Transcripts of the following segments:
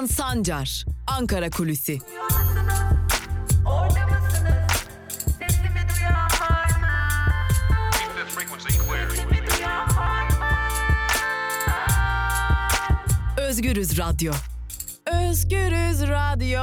Altan Sancar, Ankara Kulüsi. Özgürüz Radyo. Özgürüz Radyo.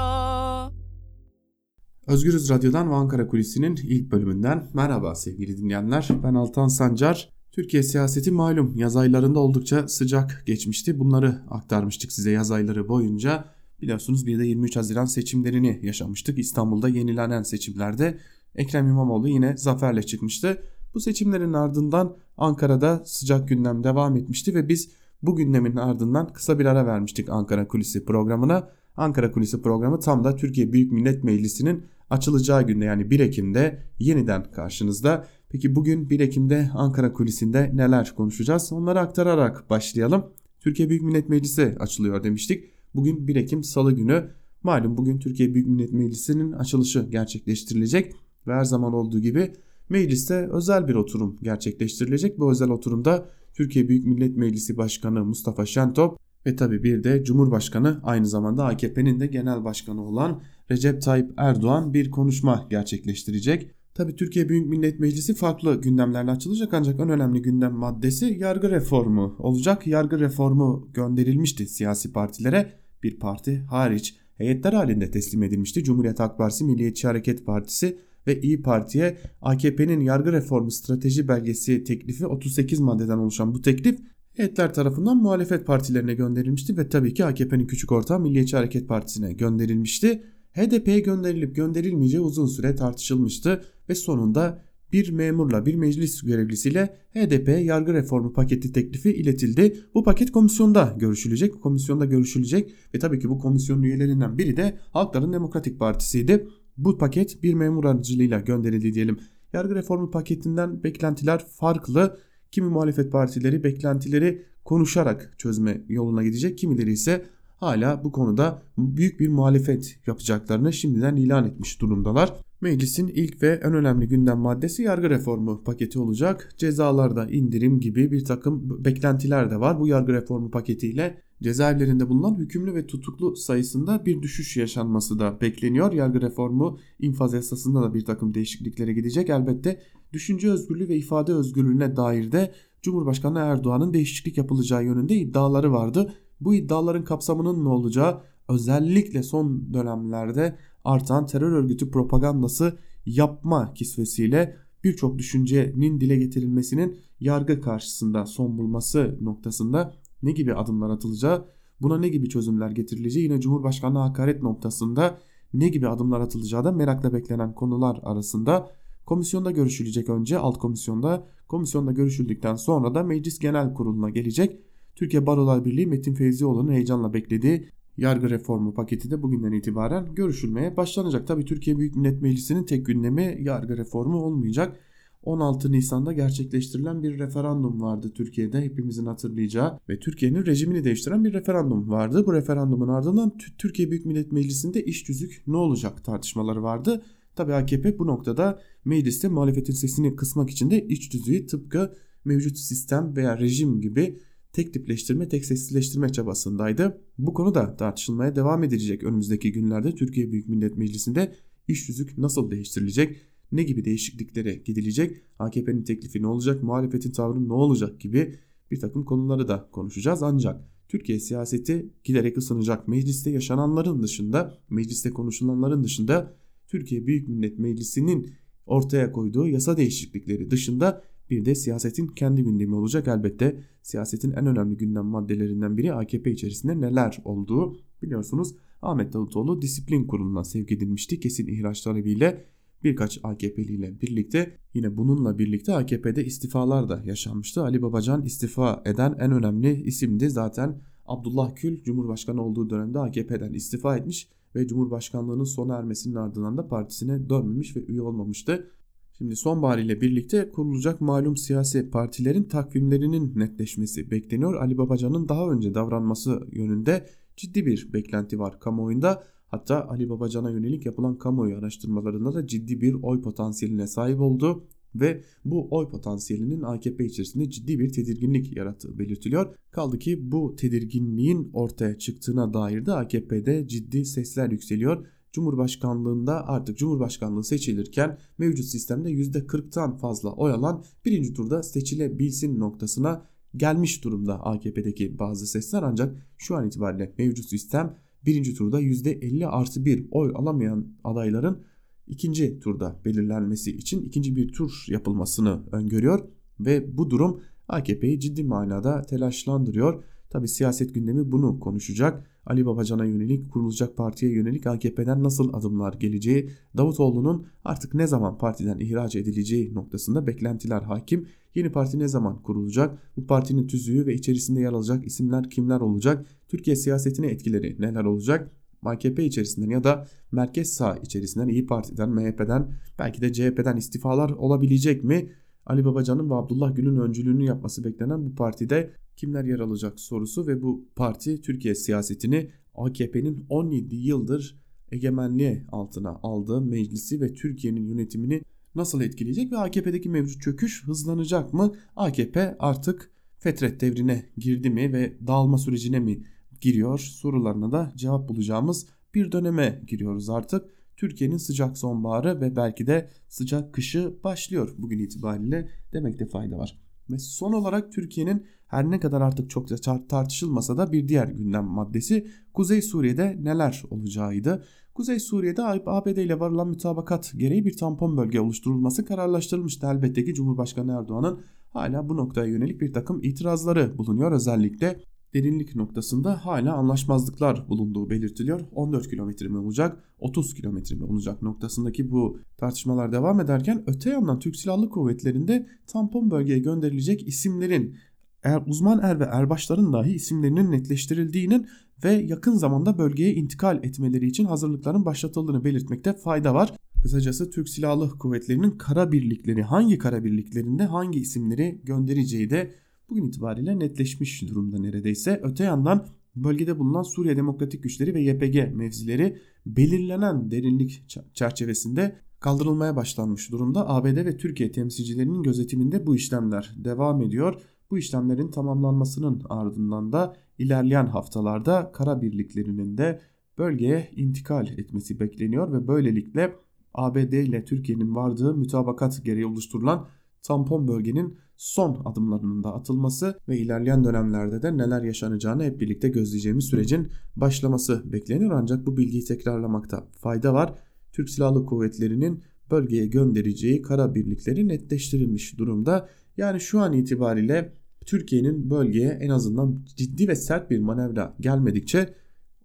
Özgürüz Radyo'dan ve Ankara Kulisi'nin ilk bölümünden merhaba sevgili dinleyenler. Ben Altan Sancar. Türkiye siyaseti malum yaz aylarında oldukça sıcak geçmişti. Bunları aktarmıştık size yaz ayları boyunca. Biliyorsunuz bir de 23 Haziran seçimlerini yaşamıştık. İstanbul'da yenilenen seçimlerde Ekrem İmamoğlu yine zaferle çıkmıştı. Bu seçimlerin ardından Ankara'da sıcak gündem devam etmişti ve biz bu gündemin ardından kısa bir ara vermiştik Ankara Kulisi programına. Ankara Kulisi programı tam da Türkiye Büyük Millet Meclisi'nin açılacağı günde yani 1 Ekim'de yeniden karşınızda. Peki bugün 1 Ekim'de Ankara Kulisi'nde neler konuşacağız? Onları aktararak başlayalım. Türkiye Büyük Millet Meclisi açılıyor demiştik. Bugün 1 Ekim Salı günü. Malum bugün Türkiye Büyük Millet Meclisi'nin açılışı gerçekleştirilecek ve her zaman olduğu gibi mecliste özel bir oturum gerçekleştirilecek. Bu özel oturumda Türkiye Büyük Millet Meclisi Başkanı Mustafa Şentop ve tabi bir de Cumhurbaşkanı aynı zamanda AKP'nin de genel başkanı olan Recep Tayyip Erdoğan bir konuşma gerçekleştirecek. Tabi Türkiye Büyük Millet Meclisi farklı gündemlerle açılacak ancak en önemli gündem maddesi yargı reformu olacak. Yargı reformu gönderilmişti siyasi partilere bir parti hariç heyetler halinde teslim edilmişti. Cumhuriyet Halk Partisi, Milliyetçi Hareket Partisi ve İyi Parti'ye AKP'nin yargı reformu strateji belgesi teklifi 38 maddeden oluşan bu teklif heyetler tarafından muhalefet partilerine gönderilmişti ve tabii ki AKP'nin küçük ortağı Milliyetçi Hareket Partisi'ne gönderilmişti. HDP'ye gönderilip gönderilmeyeceği uzun süre tartışılmıştı ve sonunda bir memurla bir meclis görevlisiyle HDP yargı reformu paketi teklifi iletildi. Bu paket komisyonda görüşülecek. Komisyonda görüşülecek ve tabii ki bu komisyon üyelerinden biri de Halkların Demokratik Partisi'ydi. Bu paket bir memur aracılığıyla gönderildi diyelim. Yargı reformu paketinden beklentiler farklı. Kimi muhalefet partileri beklentileri konuşarak çözme yoluna gidecek. Kimileri ise hala bu konuda büyük bir muhalefet yapacaklarını şimdiden ilan etmiş durumdalar. Meclisin ilk ve en önemli gündem maddesi yargı reformu paketi olacak. Cezalarda indirim gibi bir takım beklentiler de var bu yargı reformu paketiyle. Cezaevlerinde bulunan hükümlü ve tutuklu sayısında bir düşüş yaşanması da bekleniyor. Yargı reformu infaz yasasında da bir takım değişikliklere gidecek. Elbette düşünce özgürlüğü ve ifade özgürlüğüne dair de Cumhurbaşkanı Erdoğan'ın değişiklik yapılacağı yönünde iddiaları vardı. Bu iddiaların kapsamının ne olacağı özellikle son dönemlerde artan terör örgütü propagandası yapma kisvesiyle birçok düşüncenin dile getirilmesinin yargı karşısında son bulması noktasında ne gibi adımlar atılacağı, buna ne gibi çözümler getirileceği yine Cumhurbaşkanı hakaret noktasında ne gibi adımlar atılacağı da merakla beklenen konular arasında. Komisyonda görüşülecek önce alt komisyonda, komisyonda görüşüldükten sonra da meclis genel kuruluna gelecek. Türkiye Barolar Birliği Metin Feyzioğlu'nun heyecanla beklediği yargı reformu paketi de bugünden itibaren görüşülmeye başlanacak. Tabi Türkiye Büyük Millet Meclisi'nin tek gündemi yargı reformu olmayacak. 16 Nisan'da gerçekleştirilen bir referandum vardı Türkiye'de hepimizin hatırlayacağı ve Türkiye'nin rejimini değiştiren bir referandum vardı. Bu referandumun ardından Türkiye Büyük Millet Meclisi'nde iş tüzük ne olacak tartışmaları vardı. Tabi AKP bu noktada mecliste muhalefetin sesini kısmak için de iç tüzüğü tıpkı mevcut sistem veya rejim gibi tek tipleştirme, tek sessizleştirme çabasındaydı. Bu konu da tartışılmaya devam edilecek önümüzdeki günlerde Türkiye Büyük Millet Meclisi'nde iş tüzük nasıl değiştirilecek, ne gibi değişikliklere gidilecek, AKP'nin teklifi ne olacak, muhalefetin tavrı ne olacak gibi bir takım konuları da konuşacağız. Ancak Türkiye siyaseti giderek ısınacak. Mecliste yaşananların dışında, mecliste konuşulanların dışında Türkiye Büyük Millet Meclisi'nin ortaya koyduğu yasa değişiklikleri dışında bir de siyasetin kendi gündemi olacak elbette. Siyasetin en önemli gündem maddelerinden biri AKP içerisinde neler olduğu. Biliyorsunuz Ahmet Davutoğlu disiplin kuruluna sevk edilmişti kesin ihraç talebiyle birkaç AKP'li ile birlikte yine bununla birlikte AKP'de istifalar da yaşanmıştı. Ali Babacan istifa eden en önemli isimdi. Zaten Abdullah Gül Cumhurbaşkanı olduğu dönemde AKP'den istifa etmiş ve Cumhurbaşkanlığının sona ermesinin ardından da partisine dönmemiş ve üye olmamıştı. Şimdi sonbahar ile birlikte kurulacak malum siyasi partilerin takvimlerinin netleşmesi bekleniyor. Ali Babacan'ın daha önce davranması yönünde ciddi bir beklenti var kamuoyunda. Hatta Ali Babacan'a yönelik yapılan kamuoyu araştırmalarında da ciddi bir oy potansiyeline sahip oldu. ve bu oy potansiyelinin AKP içerisinde ciddi bir tedirginlik yarattığı belirtiliyor. Kaldı ki bu tedirginliğin ortaya çıktığına dair de AKP'de ciddi sesler yükseliyor. Cumhurbaşkanlığında artık Cumhurbaşkanlığı seçilirken mevcut sistemde %40'tan fazla oy alan birinci turda seçilebilsin noktasına gelmiş durumda AKP'deki bazı sesler ancak şu an itibariyle mevcut sistem birinci turda %50 artı bir oy alamayan adayların ikinci turda belirlenmesi için ikinci bir tur yapılmasını öngörüyor ve bu durum AKP'yi ciddi manada telaşlandırıyor. Tabi siyaset gündemi bunu konuşacak. Ali Babacan'a yönelik kurulacak partiye yönelik AKP'den nasıl adımlar geleceği, Davutoğlu'nun artık ne zaman partiden ihraç edileceği noktasında beklentiler hakim. Yeni parti ne zaman kurulacak? Bu partinin tüzüğü ve içerisinde yer alacak isimler kimler olacak? Türkiye siyasetine etkileri neler olacak? AKP içerisinden ya da merkez sağ içerisinden İyi Parti'den, MHP'den belki de CHP'den istifalar olabilecek mi? Ali Babacan'ın ve Abdullah Gül'ün öncülüğünü yapması beklenen bu partide kimler yer alacak sorusu ve bu parti Türkiye siyasetini AKP'nin 17 yıldır egemenliğe altına aldığı meclisi ve Türkiye'nin yönetimini nasıl etkileyecek ve AKP'deki mevcut çöküş hızlanacak mı? AKP artık fetret devrine girdi mi ve dağılma sürecine mi giriyor sorularına da cevap bulacağımız bir döneme giriyoruz artık. Türkiye'nin sıcak sonbaharı ve belki de sıcak kışı başlıyor bugün itibariyle demekte fayda var. Ve son olarak Türkiye'nin her ne kadar artık çok tartışılmasa da bir diğer gündem maddesi Kuzey Suriye'de neler olacağıydı. Kuzey Suriye'de ABD ile varılan mütabakat gereği bir tampon bölge oluşturulması kararlaştırılmıştı. Elbette ki Cumhurbaşkanı Erdoğan'ın hala bu noktaya yönelik bir takım itirazları bulunuyor. Özellikle derinlik noktasında hala anlaşmazlıklar bulunduğu belirtiliyor. 14 kilometre mi olacak, 30 kilometre mi olacak noktasındaki bu tartışmalar devam ederken öte yandan Türk Silahlı Kuvvetleri'nde tampon bölgeye gönderilecek isimlerin er, uzman er ve erbaşların dahi isimlerinin netleştirildiğinin ve yakın zamanda bölgeye intikal etmeleri için hazırlıkların başlatıldığını belirtmekte fayda var. Kısacası Türk Silahlı Kuvvetleri'nin kara birlikleri hangi kara birliklerinde hangi isimleri göndereceği de bugün itibariyle netleşmiş durumda neredeyse. Öte yandan bölgede bulunan Suriye Demokratik Güçleri ve YPG mevzileri belirlenen derinlik çerçevesinde kaldırılmaya başlanmış durumda. ABD ve Türkiye temsilcilerinin gözetiminde bu işlemler devam ediyor. Bu işlemlerin tamamlanmasının ardından da ilerleyen haftalarda kara birliklerinin de bölgeye intikal etmesi bekleniyor ve böylelikle ABD ile Türkiye'nin vardığı mütabakat gereği oluşturulan tampon bölgenin son adımlarının da atılması ve ilerleyen dönemlerde de neler yaşanacağını hep birlikte gözleyeceğimiz sürecin başlaması bekleniyor. Ancak bu bilgiyi tekrarlamakta fayda var. Türk Silahlı Kuvvetleri'nin bölgeye göndereceği kara birlikleri netleştirilmiş durumda. Yani şu an itibariyle Türkiye'nin bölgeye en azından ciddi ve sert bir manevra gelmedikçe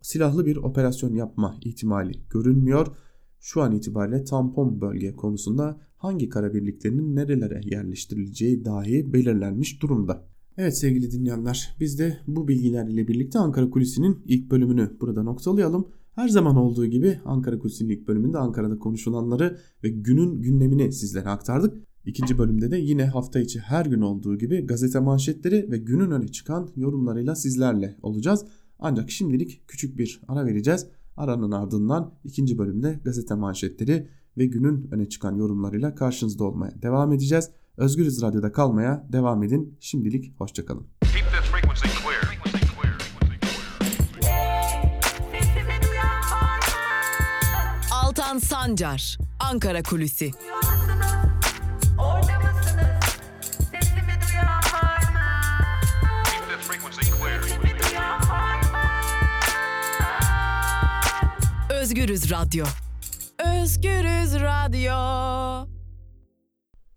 silahlı bir operasyon yapma ihtimali görünmüyor. Şu an itibariyle tampon bölge konusunda hangi kara birliklerinin nerelere yerleştirileceği dahi belirlenmiş durumda. Evet sevgili dinleyenler biz de bu bilgiler ile birlikte Ankara Kulisi'nin ilk bölümünü burada noktalayalım. Her zaman olduğu gibi Ankara Kulisi'nin ilk bölümünde Ankara'da konuşulanları ve günün gündemini sizlere aktardık. İkinci bölümde de yine hafta içi her gün olduğu gibi gazete manşetleri ve günün öne çıkan yorumlarıyla sizlerle olacağız. Ancak şimdilik küçük bir ara vereceğiz. Aranın ardından ikinci bölümde gazete manşetleri ve günün öne çıkan yorumlarıyla karşınızda olmaya devam edeceğiz. Özgürüz Radyo'da kalmaya devam edin. Şimdilik hoşçakalın. Altan Sancar, Ankara Kulüsi. Özgürüz Radyo. Özgürüz Radyo.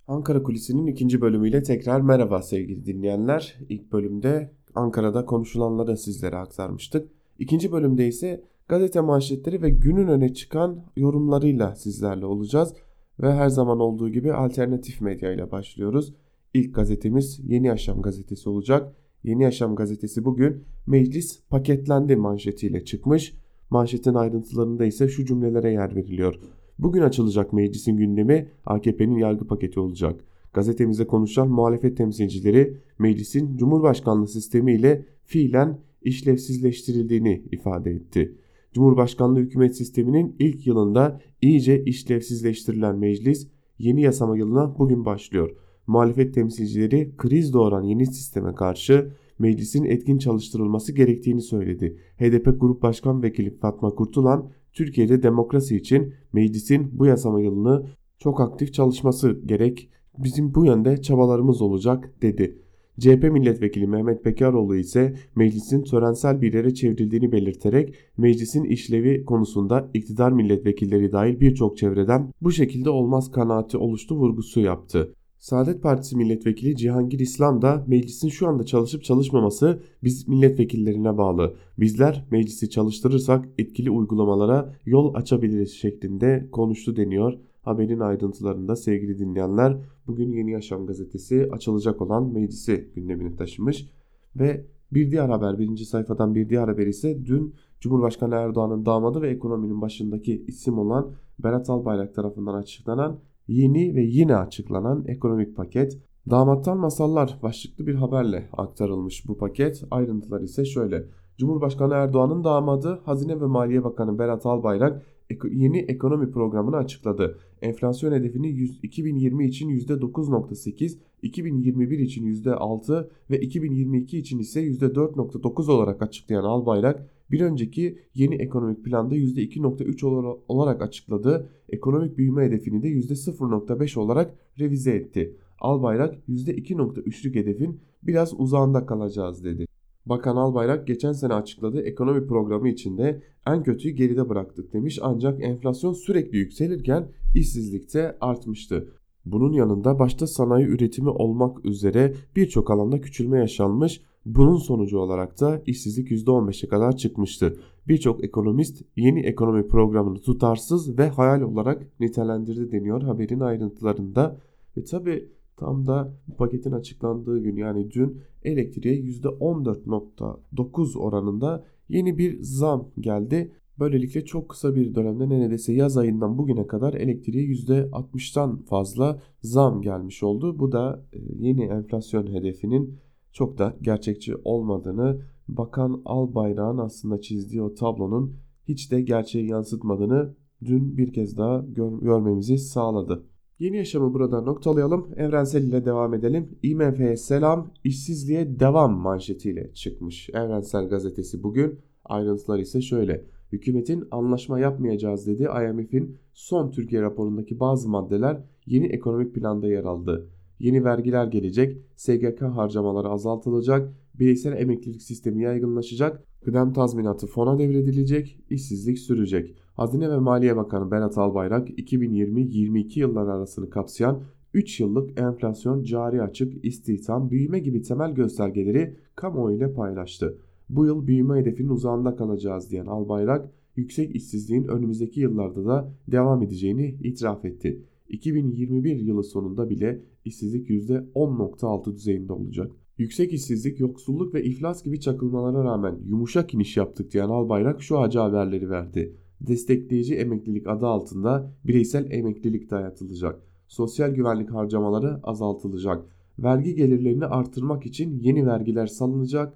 Ankara Kulisi'nin ikinci bölümüyle tekrar merhaba sevgili dinleyenler. İlk bölümde Ankara'da konuşulanları sizlere aktarmıştık. İkinci bölümde ise gazete manşetleri ve günün öne çıkan yorumlarıyla sizlerle olacağız. Ve her zaman olduğu gibi alternatif medya ile başlıyoruz. İlk gazetemiz Yeni Yaşam gazetesi olacak. Yeni Yaşam gazetesi bugün meclis paketlendi manşetiyle çıkmış. Manşetin ayrıntılarında ise şu cümlelere yer veriliyor. Bugün açılacak meclisin gündemi AKP'nin yargı paketi olacak. Gazetemize konuşan muhalefet temsilcileri meclisin Cumhurbaşkanlığı sistemi ile fiilen işlevsizleştirildiğini ifade etti. Cumhurbaşkanlığı hükümet sisteminin ilk yılında iyice işlevsizleştirilen meclis yeni yasama yılına bugün başlıyor. Muhalefet temsilcileri kriz doğuran yeni sisteme karşı meclisin etkin çalıştırılması gerektiğini söyledi. HDP Grup Başkan Vekili Fatma Kurtulan, Türkiye'de demokrasi için meclisin bu yasama yılını çok aktif çalışması gerek, bizim bu yönde çabalarımız olacak dedi. CHP milletvekili Mehmet Bekaroğlu ise meclisin törensel bir yere çevrildiğini belirterek meclisin işlevi konusunda iktidar milletvekilleri dahil birçok çevreden bu şekilde olmaz kanaati oluştu vurgusu yaptı. Saadet Partisi milletvekili Cihangir İslam da meclisin şu anda çalışıp çalışmaması biz milletvekillerine bağlı. Bizler meclisi çalıştırırsak etkili uygulamalara yol açabiliriz şeklinde konuştu deniyor. Haberin ayrıntılarında sevgili dinleyenler bugün Yeni Yaşam gazetesi açılacak olan meclisi gündemine taşımış ve bir diğer haber birinci sayfadan bir diğer haber ise dün Cumhurbaşkanı Erdoğan'ın damadı ve ekonominin başındaki isim olan Berat Albayrak tarafından açıklanan yeni ve yine açıklanan ekonomik paket. Damattan masallar başlıklı bir haberle aktarılmış bu paket. Ayrıntılar ise şöyle. Cumhurbaşkanı Erdoğan'ın damadı Hazine ve Maliye Bakanı Berat Albayrak yeni ekonomi programını açıkladı. Enflasyon hedefini 2020 için %9.8, 2021 için %6 ve 2022 için ise %4.9 olarak açıklayan Albayrak bir önceki yeni ekonomik planda %2.3 olarak açıkladığı ekonomik büyüme hedefini de %0.5 olarak revize etti. Albayrak %2.3'lük hedefin biraz uzağında kalacağız dedi. Bakan Albayrak geçen sene açıkladığı ekonomi programı içinde en kötüyü geride bıraktık demiş ancak enflasyon sürekli yükselirken işsizlik de artmıştı. Bunun yanında başta sanayi üretimi olmak üzere birçok alanda küçülme yaşanmış. Bunun sonucu olarak da işsizlik %15'e kadar çıkmıştı. Birçok ekonomist yeni ekonomi programını tutarsız ve hayal olarak nitelendirdi deniyor haberin ayrıntılarında. Ve tabi tam da bu paketin açıklandığı gün yani dün elektriğe %14.9 oranında yeni bir zam geldi. Böylelikle çok kısa bir dönemde neredeyse yaz ayından bugüne kadar elektriğe %60'tan fazla zam gelmiş oldu. Bu da e, yeni enflasyon hedefinin çok da gerçekçi olmadığını, Bakan Albayrak'ın aslında çizdiği o tablonun hiç de gerçeği yansıtmadığını dün bir kez daha gör görmemizi sağladı. Yeni yaşamı burada noktalayalım. Evrensel ile devam edelim. IMF'ye selam, işsizliğe devam manşetiyle çıkmış. Evrensel gazetesi bugün. Ayrıntılar ise şöyle. Hükümetin anlaşma yapmayacağız dedi IMF'in son Türkiye raporundaki bazı maddeler yeni ekonomik planda yer aldı. Yeni vergiler gelecek, SGK harcamaları azaltılacak, bireysel emeklilik sistemi yaygınlaşacak, kıdem tazminatı fona devredilecek, işsizlik sürecek. Hazine ve Maliye Bakanı Berat Albayrak 2020-22 yılları arasını kapsayan 3 yıllık enflasyon, cari açık, istihdam, büyüme gibi temel göstergeleri kamuoyu paylaştı. Bu yıl büyüme hedefinin uzağında kalacağız diyen Albayrak, yüksek işsizliğin önümüzdeki yıllarda da devam edeceğini itiraf etti. 2021 yılı sonunda bile işsizlik %10.6 düzeyinde olacak. Yüksek işsizlik, yoksulluk ve iflas gibi çakılmalara rağmen yumuşak iniş yaptık diyen Albayrak şu acı haberleri verdi. Destekleyici emeklilik adı altında bireysel emeklilik dayatılacak. Sosyal güvenlik harcamaları azaltılacak. Vergi gelirlerini artırmak için yeni vergiler salınacak.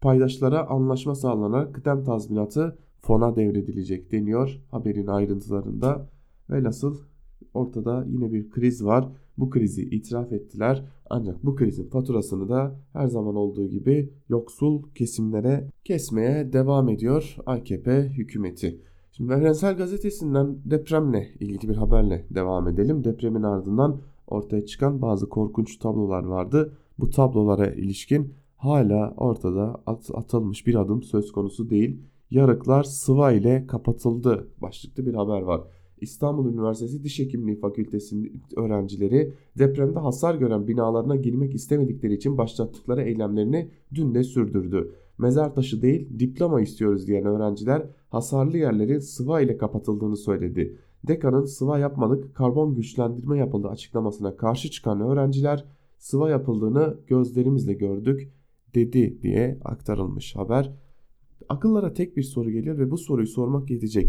Paydaşlara anlaşma sağlanarak kıdem tazminatı fona devredilecek deniyor haberin ayrıntılarında. Velhasıl ortada yine bir kriz var. Bu krizi itiraf ettiler. Ancak bu krizin faturasını da her zaman olduğu gibi yoksul kesimlere kesmeye devam ediyor AKP hükümeti. Şimdi Evrensel Gazetesi'nden depremle ilgili bir haberle devam edelim. Depremin ardından ortaya çıkan bazı korkunç tablolar vardı. Bu tablolara ilişkin hala ortada at atılmış bir adım söz konusu değil. Yarıklar sıva ile kapatıldı başlıklı bir haber var. İstanbul Üniversitesi Diş Hekimliği Fakültesi'nin öğrencileri depremde hasar gören binalarına girmek istemedikleri için başlattıkları eylemlerini dün de sürdürdü. Mezar taşı değil diploma istiyoruz diyen öğrenciler hasarlı yerlerin sıva ile kapatıldığını söyledi. Dekanın sıva yapmadık karbon güçlendirme yapıldı açıklamasına karşı çıkan öğrenciler sıva yapıldığını gözlerimizle gördük dedi diye aktarılmış haber. Akıllara tek bir soru geliyor ve bu soruyu sormak yetecek.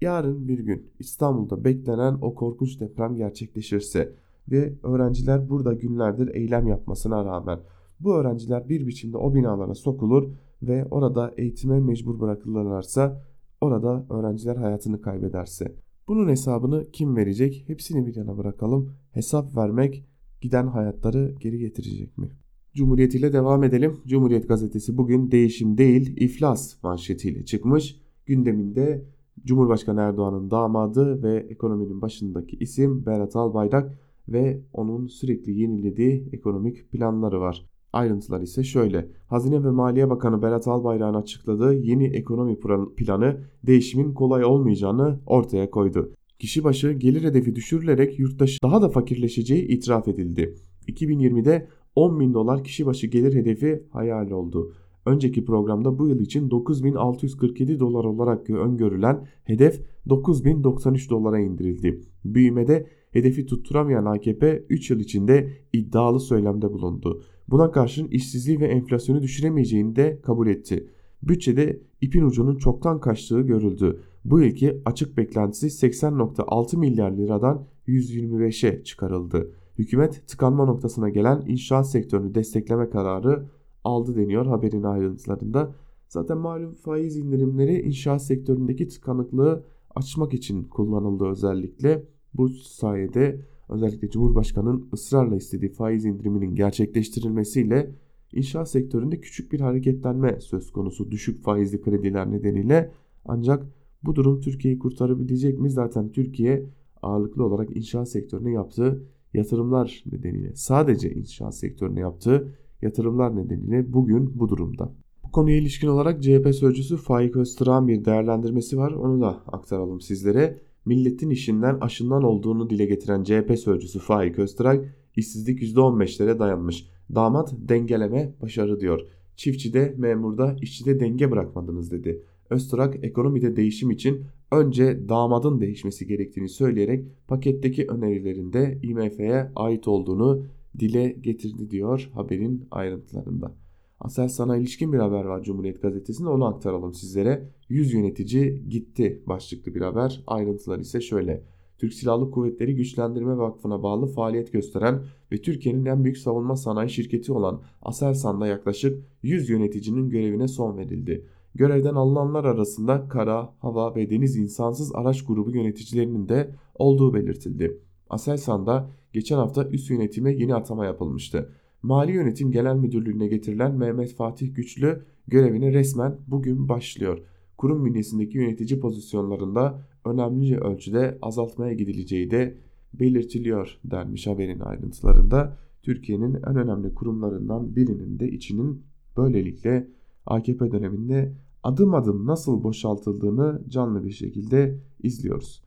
Yarın bir gün İstanbul'da beklenen o korkunç deprem gerçekleşirse ve öğrenciler burada günlerdir eylem yapmasına rağmen bu öğrenciler bir biçimde o binalara sokulur ve orada eğitime mecbur bırakılırlarsa orada öğrenciler hayatını kaybederse Bunun hesabını kim verecek? Hepsini bir yana bırakalım. Hesap vermek giden hayatları geri getirecek mi? Cumhuriyet ile devam edelim. Cumhuriyet gazetesi bugün değişim değil iflas manşetiyle çıkmış. Gündeminde Cumhurbaşkanı Erdoğan'ın damadı ve ekonominin başındaki isim Berat Albayrak ve onun sürekli yenilediği ekonomik planları var. Ayrıntılar ise şöyle. Hazine ve Maliye Bakanı Berat Albayrak'ın açıkladığı yeni ekonomi planı değişimin kolay olmayacağını ortaya koydu. Kişi başı gelir hedefi düşürülerek yurttaşı daha da fakirleşeceği itiraf edildi. 2020'de 10 bin dolar kişi başı gelir hedefi hayal oldu. Önceki programda bu yıl için 9647 dolar olarak öngörülen hedef 9093 dolara indirildi. Büyümede hedefi tutturamayan AKP 3 yıl içinde iddialı söylemde bulundu. Buna karşın işsizliği ve enflasyonu düşüremeyeceğini de kabul etti. Bütçede ipin ucunun çoktan kaçtığı görüldü. Bu yılki açık beklentisi 80.6 milyar liradan 125'e çıkarıldı. Hükümet tıkanma noktasına gelen inşaat sektörünü destekleme kararı aldı deniyor haberin ayrıntılarında. Zaten malum faiz indirimleri inşaat sektöründeki tıkanıklığı açmak için kullanıldı özellikle. Bu sayede özellikle Cumhurbaşkanı'nın ısrarla istediği faiz indiriminin gerçekleştirilmesiyle inşaat sektöründe küçük bir hareketlenme söz konusu düşük faizli krediler nedeniyle ancak bu durum Türkiye'yi kurtarabilecek mi? Zaten Türkiye ağırlıklı olarak inşaat sektörüne yaptığı yatırımlar nedeniyle sadece inşaat sektörüne yaptığı yatırımlar nedeniyle bugün bu durumda. Bu konuya ilişkin olarak CHP sözcüsü Faik Öztürk'ün bir değerlendirmesi var. Onu da aktaralım sizlere. Milletin işinden aşından olduğunu dile getiren CHP sözcüsü Faik Öztürk, işsizlik %15'lere dayanmış. Damat dengeleme başarı diyor. Çiftçide, memurda, işçide denge bırakmadınız dedi. Öztürk ekonomide değişim için önce damadın değişmesi gerektiğini söyleyerek paketteki önerilerinde IMF'ye ait olduğunu dile getirdi diyor haberin ayrıntılarında. Aselsan'a ilişkin bir haber var Cumhuriyet Gazetesi'nde onu aktaralım sizlere. 100 yönetici gitti başlıklı bir haber. Ayrıntılar ise şöyle. Türk Silahlı Kuvvetleri Güçlendirme Vakfı'na bağlı faaliyet gösteren ve Türkiye'nin en büyük savunma sanayi şirketi olan Aselsan'da yaklaşık 100 yöneticinin görevine son verildi. Görevden alınanlar arasında kara, hava ve deniz insansız araç grubu yöneticilerinin de olduğu belirtildi. Aselsan'da geçen hafta üst yönetime yeni atama yapılmıştı. Mali Yönetim Genel Müdürlüğü'ne getirilen Mehmet Fatih Güçlü görevine resmen bugün başlıyor. Kurum bünyesindeki yönetici pozisyonlarında önemli ölçüde azaltmaya gidileceği de belirtiliyor denmiş haberin ayrıntılarında. Türkiye'nin en önemli kurumlarından birinin de içinin böylelikle AKP döneminde adım adım nasıl boşaltıldığını canlı bir şekilde izliyoruz.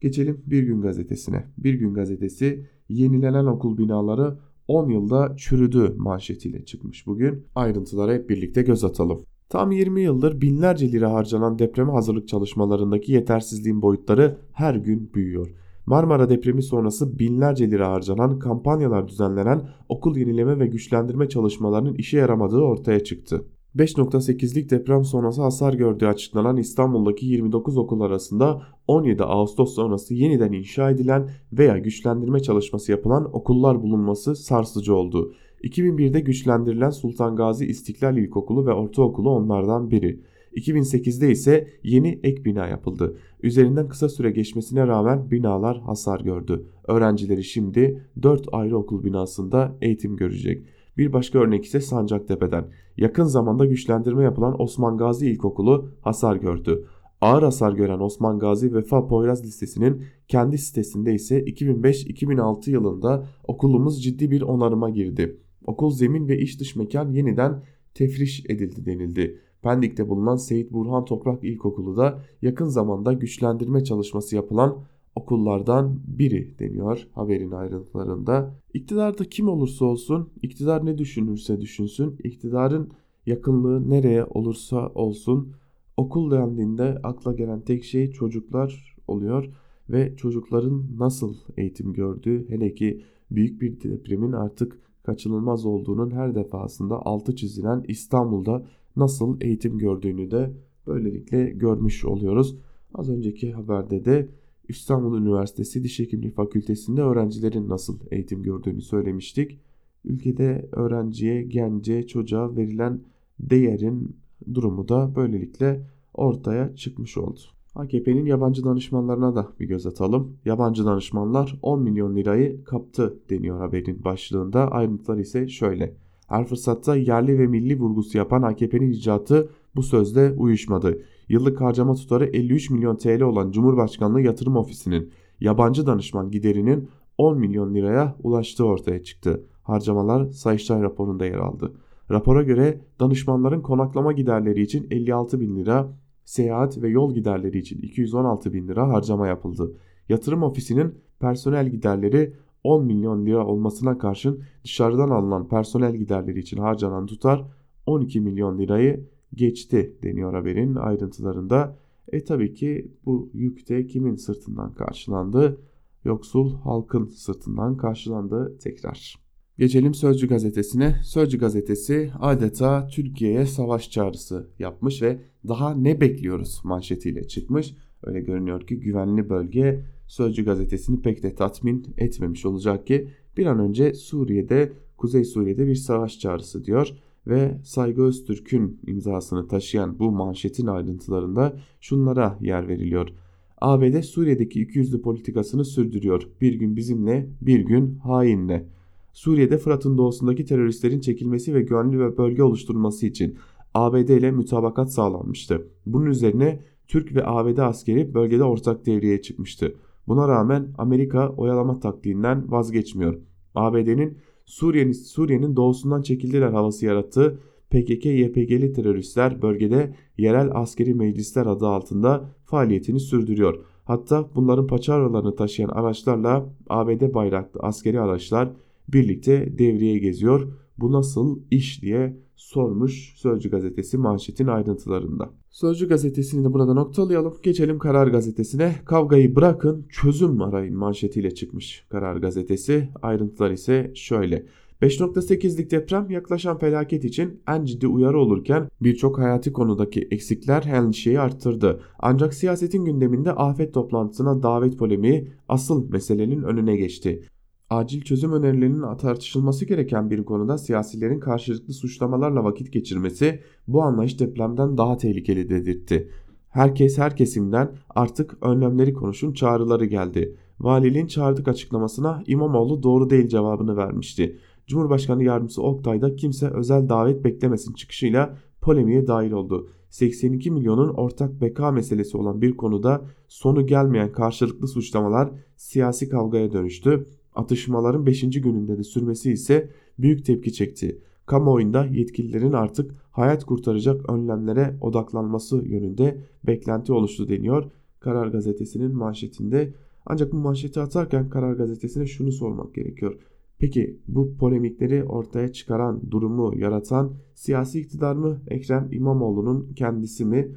Geçelim Bir Gün Gazetesi'ne. Bir Gün Gazetesi yenilenen okul binaları 10 yılda çürüdü manşetiyle çıkmış bugün. Ayrıntılara hep birlikte göz atalım. Tam 20 yıldır binlerce lira harcanan depreme hazırlık çalışmalarındaki yetersizliğin boyutları her gün büyüyor. Marmara depremi sonrası binlerce lira harcanan kampanyalar düzenlenen okul yenileme ve güçlendirme çalışmalarının işe yaramadığı ortaya çıktı. 5.8'lik deprem sonrası hasar gördüğü açıklanan İstanbul'daki 29 okul arasında 17 Ağustos sonrası yeniden inşa edilen veya güçlendirme çalışması yapılan okullar bulunması sarsıcı oldu. 2001'de güçlendirilen Sultan Gazi İstiklal İlkokulu ve Ortaokulu onlardan biri. 2008'de ise yeni ek bina yapıldı. Üzerinden kısa süre geçmesine rağmen binalar hasar gördü. Öğrencileri şimdi 4 ayrı okul binasında eğitim görecek. Bir başka örnek ise Sancaktepe'den. Yakın zamanda güçlendirme yapılan Osman Gazi İlkokulu hasar gördü. Ağır hasar gören Osman Gazi Vefa Poyraz listesinin kendi sitesinde ise 2005-2006 yılında okulumuz ciddi bir onarıma girdi. Okul zemin ve iç dış mekan yeniden tefriş edildi denildi. Pendik'te bulunan Seyit Burhan Toprak İlkokulu da yakın zamanda güçlendirme çalışması yapılan okullardan biri deniyor haberin ayrıntılarında. İktidarda kim olursa olsun, iktidar ne düşünürse düşünsün, iktidarın yakınlığı nereye olursa olsun okul dendiğinde akla gelen tek şey çocuklar oluyor ve çocukların nasıl eğitim gördüğü hele ki büyük bir depremin artık kaçınılmaz olduğunun her defasında altı çizilen İstanbul'da nasıl eğitim gördüğünü de böylelikle görmüş oluyoruz. Az önceki haberde de İstanbul Üniversitesi Diş Hekimliği Fakültesi'nde öğrencilerin nasıl eğitim gördüğünü söylemiştik. Ülkede öğrenciye, gence, çocuğa verilen değerin durumu da böylelikle ortaya çıkmış oldu. AKP'nin yabancı danışmanlarına da bir göz atalım. Yabancı danışmanlar 10 milyon lirayı kaptı deniyor haberin başlığında. Ayrıntılar ise şöyle. Her fırsatta yerli ve milli vurgusu yapan AKP'nin icraatı bu sözle uyuşmadı. Yıllık harcama tutarı 53 milyon TL olan Cumhurbaşkanlığı Yatırım Ofisi'nin yabancı danışman giderinin 10 milyon liraya ulaştığı ortaya çıktı. Harcamalar Sayıştay raporunda yer aldı. Rapora göre danışmanların konaklama giderleri için 56 bin lira, seyahat ve yol giderleri için 216 bin lira harcama yapıldı. Yatırım ofisinin personel giderleri 10 milyon lira olmasına karşın dışarıdan alınan personel giderleri için harcanan tutar 12 milyon lirayı geçti deniyor haberin ayrıntılarında. E tabii ki bu yük de kimin sırtından karşılandı? Yoksul halkın sırtından karşılandı tekrar. Geçelim Sözcü gazetesine. Sözcü gazetesi adeta Türkiye'ye savaş çağrısı yapmış ve daha ne bekliyoruz manşetiyle çıkmış. Öyle görünüyor ki güvenli bölge Sözcü gazetesini pek de tatmin etmemiş olacak ki bir an önce Suriye'de Kuzey Suriye'de bir savaş çağrısı diyor ve Saygı Öztürk'ün imzasını taşıyan bu manşetin ayrıntılarında şunlara yer veriliyor. ABD Suriye'deki ikiyüzlü politikasını sürdürüyor. Bir gün bizimle, bir gün hainle. Suriye'de Fırat'ın doğusundaki teröristlerin çekilmesi ve güvenli ve bölge oluşturulması için ABD ile mütabakat sağlanmıştı. Bunun üzerine Türk ve ABD askeri bölgede ortak devreye çıkmıştı. Buna rağmen Amerika oyalama taktiğinden vazgeçmiyor. ABD'nin Suriye'nin Suriye'nin doğusundan çekildiler havası yarattığı PKK-YPG'li teröristler bölgede yerel askeri meclisler adı altında faaliyetini sürdürüyor. Hatta bunların paçavralarını taşıyan araçlarla ABD bayraklı askeri araçlar birlikte devreye geziyor. Bu nasıl iş diye sormuş Sözcü gazetesi manşetin ayrıntılarında. Sözcü gazetesini de burada noktalayalım. Geçelim Karar gazetesine. Kavgayı bırakın çözüm arayın manşetiyle çıkmış Karar gazetesi. Ayrıntılar ise şöyle. 5.8'lik deprem yaklaşan felaket için en ciddi uyarı olurken birçok hayati konudaki eksikler endişeyi arttırdı. Ancak siyasetin gündeminde afet toplantısına davet polemiği asıl meselenin önüne geçti acil çözüm önerilerinin tartışılması gereken bir konuda siyasilerin karşılıklı suçlamalarla vakit geçirmesi bu anlayış depremden daha tehlikeli dedirtti. Herkes her kesimden artık önlemleri konuşun çağrıları geldi. Valiliğin çağırdık açıklamasına İmamoğlu doğru değil cevabını vermişti. Cumhurbaşkanı yardımcısı Oktay da kimse özel davet beklemesin çıkışıyla polemiğe dahil oldu. 82 milyonun ortak beka meselesi olan bir konuda sonu gelmeyen karşılıklı suçlamalar siyasi kavgaya dönüştü. Atışmaların 5. gününde de sürmesi ise büyük tepki çekti. Kamuoyunda yetkililerin artık hayat kurtaracak önlemlere odaklanması yönünde beklenti oluştu deniyor Karar Gazetesi'nin manşetinde. Ancak bu manşeti atarken Karar Gazetesi'ne şunu sormak gerekiyor. Peki bu polemikleri ortaya çıkaran, durumu yaratan siyasi iktidar mı, Ekrem İmamoğlu'nun kendisi mi?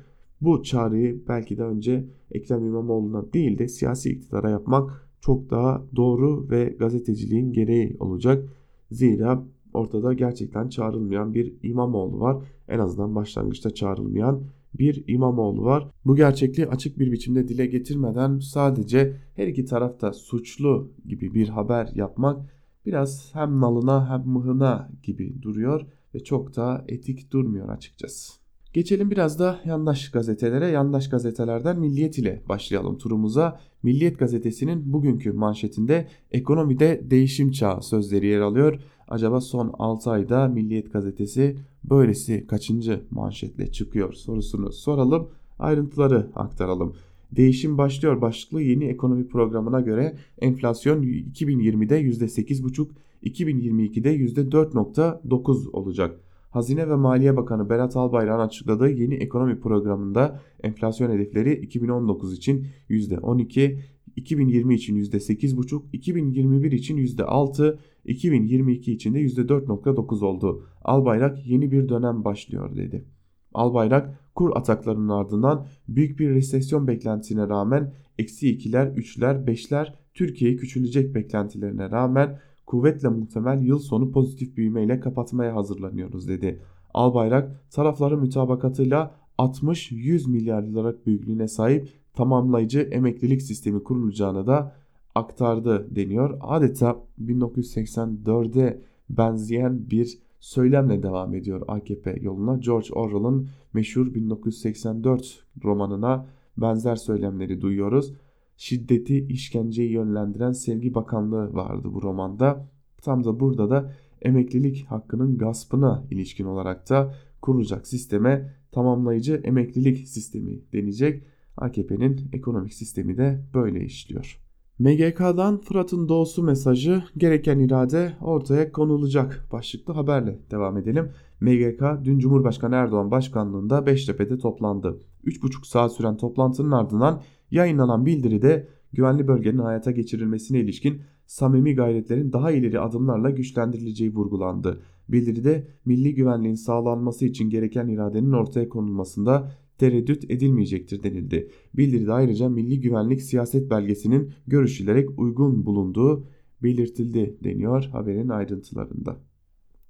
Bu çağrıyı belki de önce Ekrem İmamoğlu'na değil de siyasi iktidara yapmak çok daha doğru ve gazeteciliğin gereği olacak. Zira ortada gerçekten çağrılmayan bir İmamoğlu var. En azından başlangıçta çağrılmayan bir İmamoğlu var. Bu gerçekliği açık bir biçimde dile getirmeden sadece her iki tarafta suçlu gibi bir haber yapmak biraz hem nalına hem mıhına gibi duruyor ve çok da etik durmuyor açıkçası. Geçelim biraz da yandaş gazetelere. Yandaş gazetelerden Milliyet ile başlayalım turumuza. Milliyet gazetesinin bugünkü manşetinde ekonomide değişim çağı sözleri yer alıyor. Acaba son 6 ayda Milliyet gazetesi böylesi kaçıncı manşetle çıkıyor sorusunu soralım. Ayrıntıları aktaralım. Değişim başlıyor başlıklı yeni ekonomi programına göre enflasyon 2020'de %8,5, 2022'de %4,9 olacak. Hazine ve Maliye Bakanı Berat Albayrak'ın açıkladığı yeni ekonomi programında enflasyon hedefleri 2019 için %12, 2020 için %8,5, 2021 için %6, 2022 için de %4,9 oldu. Albayrak yeni bir dönem başlıyor dedi. Albayrak kur ataklarının ardından büyük bir resesyon beklentisine rağmen eksi 2'ler, 3'ler, 5'ler Türkiye'yi küçülecek beklentilerine rağmen kuvvetle muhtemel yıl sonu pozitif büyümeyle kapatmaya hazırlanıyoruz dedi. Albayrak tarafların mütabakatıyla 60-100 milyar liralık büyüklüğüne sahip tamamlayıcı emeklilik sistemi kurulacağını da aktardı deniyor. Adeta 1984'e benzeyen bir söylemle devam ediyor AKP yoluna. George Orwell'ın meşhur 1984 romanına benzer söylemleri duyuyoruz. Şiddeti, işkenceyi yönlendiren Sevgi Bakanlığı vardı bu romanda. Tam da burada da emeklilik hakkının gaspına ilişkin olarak da kurulacak sisteme tamamlayıcı emeklilik sistemi denecek. AKP'nin ekonomik sistemi de böyle işliyor. MGK'dan Fırat'ın doğusu mesajı gereken irade ortaya konulacak başlıklı haberle devam edelim. MGK dün Cumhurbaşkanı Erdoğan başkanlığında Beştepe'de toplandı. 3,5 saat süren toplantının ardından yayınlanan bildiride güvenli bölgenin hayata geçirilmesine ilişkin samimi gayretlerin daha ileri adımlarla güçlendirileceği vurgulandı. Bildiride milli güvenliğin sağlanması için gereken iradenin ortaya konulmasında tereddüt edilmeyecektir denildi. Bildiride ayrıca milli güvenlik siyaset belgesinin görüşülerek uygun bulunduğu belirtildi deniyor haberin ayrıntılarında.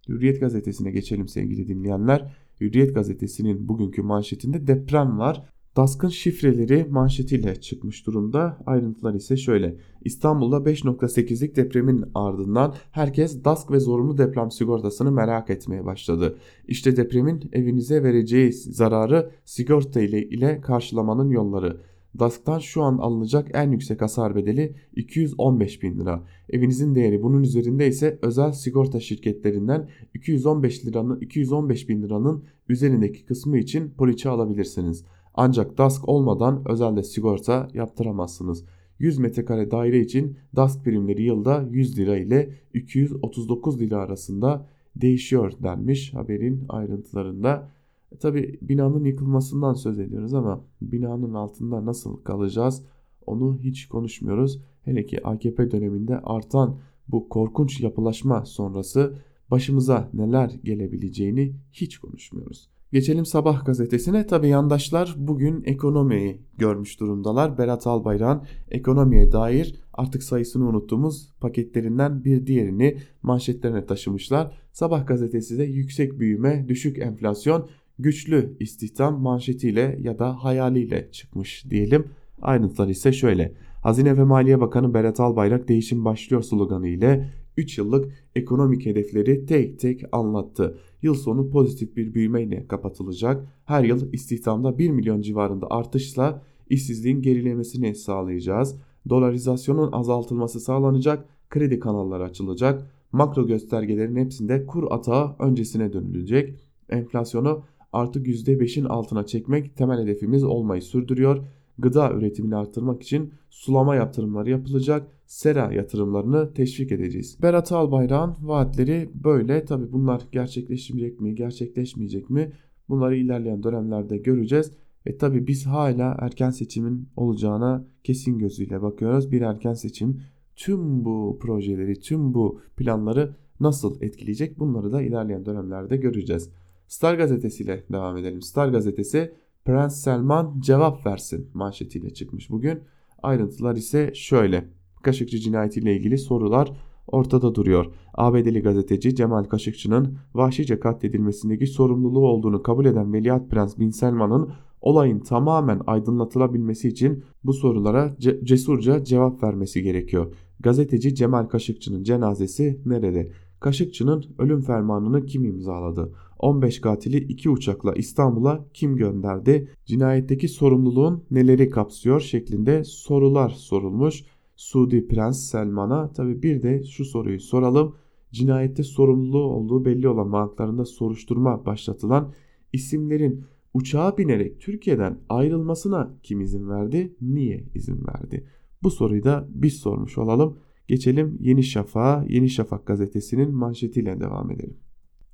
Hürriyet gazetesine geçelim sevgili dinleyenler. Hürriyet gazetesinin bugünkü manşetinde deprem var. DASK'ın şifreleri manşetiyle çıkmış durumda. Ayrıntılar ise şöyle. İstanbul'da 5.8'lik depremin ardından herkes DASK ve zorunlu deprem sigortasını merak etmeye başladı. İşte depremin evinize vereceği zararı sigorta ile, ile karşılamanın yolları. DASK'tan şu an alınacak en yüksek hasar bedeli 215 bin lira. Evinizin değeri bunun üzerinde ise özel sigorta şirketlerinden 215 liranın 215 bin liranın üzerindeki kısmı için poliçe alabilirsiniz. Ancak DASK olmadan özelde sigorta yaptıramazsınız. 100 metrekare daire için DASK primleri yılda 100 lira ile 239 lira arasında değişiyor denmiş haberin ayrıntılarında. E Tabi binanın yıkılmasından söz ediyoruz ama binanın altında nasıl kalacağız onu hiç konuşmuyoruz. Hele ki AKP döneminde artan bu korkunç yapılaşma sonrası başımıza neler gelebileceğini hiç konuşmuyoruz. Geçelim Sabah gazetesine. Tabi yandaşlar bugün ekonomiyi görmüş durumdalar. Berat Albayrak'ın ekonomiye dair artık sayısını unuttuğumuz paketlerinden bir diğerini manşetlerine taşımışlar. Sabah gazetesi de yüksek büyüme, düşük enflasyon, güçlü istihdam manşetiyle ya da hayaliyle çıkmış diyelim. Ayrıntılar ise şöyle. Hazine ve Maliye Bakanı Berat Albayrak değişim başlıyor sloganı ile 3 yıllık ekonomik hedefleri tek tek anlattı. Yıl sonu pozitif bir büyümeyle kapatılacak. Her yıl istihdamda 1 milyon civarında artışla işsizliğin gerilemesini sağlayacağız. Dolarizasyonun azaltılması sağlanacak. Kredi kanalları açılacak. Makro göstergelerin hepsinde kur atağı öncesine dönülecek. Enflasyonu artık %5'in altına çekmek temel hedefimiz olmayı sürdürüyor gıda üretimini arttırmak için sulama yatırımları yapılacak, sera yatırımlarını teşvik edeceğiz. Berat Albayrak'ın vaatleri böyle. Tabi bunlar gerçekleşmeyecek mi, gerçekleşmeyecek mi? Bunları ilerleyen dönemlerde göreceğiz. E tabi biz hala erken seçimin olacağına kesin gözüyle bakıyoruz. Bir erken seçim tüm bu projeleri, tüm bu planları nasıl etkileyecek bunları da ilerleyen dönemlerde göreceğiz. Star gazetesiyle devam edelim. Star gazetesi Prens Selman cevap versin manşetiyle çıkmış bugün. Ayrıntılar ise şöyle. Kaşıkçı cinayetiyle ilgili sorular ortada duruyor. ABD'li gazeteci Cemal Kaşıkçı'nın vahşice katledilmesindeki sorumluluğu olduğunu kabul eden Veliaht Prens Bin Selman'ın olayın tamamen aydınlatılabilmesi için bu sorulara ce cesurca cevap vermesi gerekiyor. Gazeteci Cemal Kaşıkçı'nın cenazesi nerede? Kaşıkçı'nın ölüm fermanını kim imzaladı? 15 katili 2 uçakla İstanbul'a kim gönderdi? Cinayetteki sorumluluğun neleri kapsıyor şeklinde sorular sorulmuş. Suudi Prens Selman'a tabi bir de şu soruyu soralım. Cinayette sorumluluğu olduğu belli olan banklarında soruşturma başlatılan isimlerin uçağa binerek Türkiye'den ayrılmasına kim izin verdi? Niye izin verdi? Bu soruyu da biz sormuş olalım. Geçelim Yeni Şafak'a, Yeni Şafak gazetesinin manşetiyle devam edelim.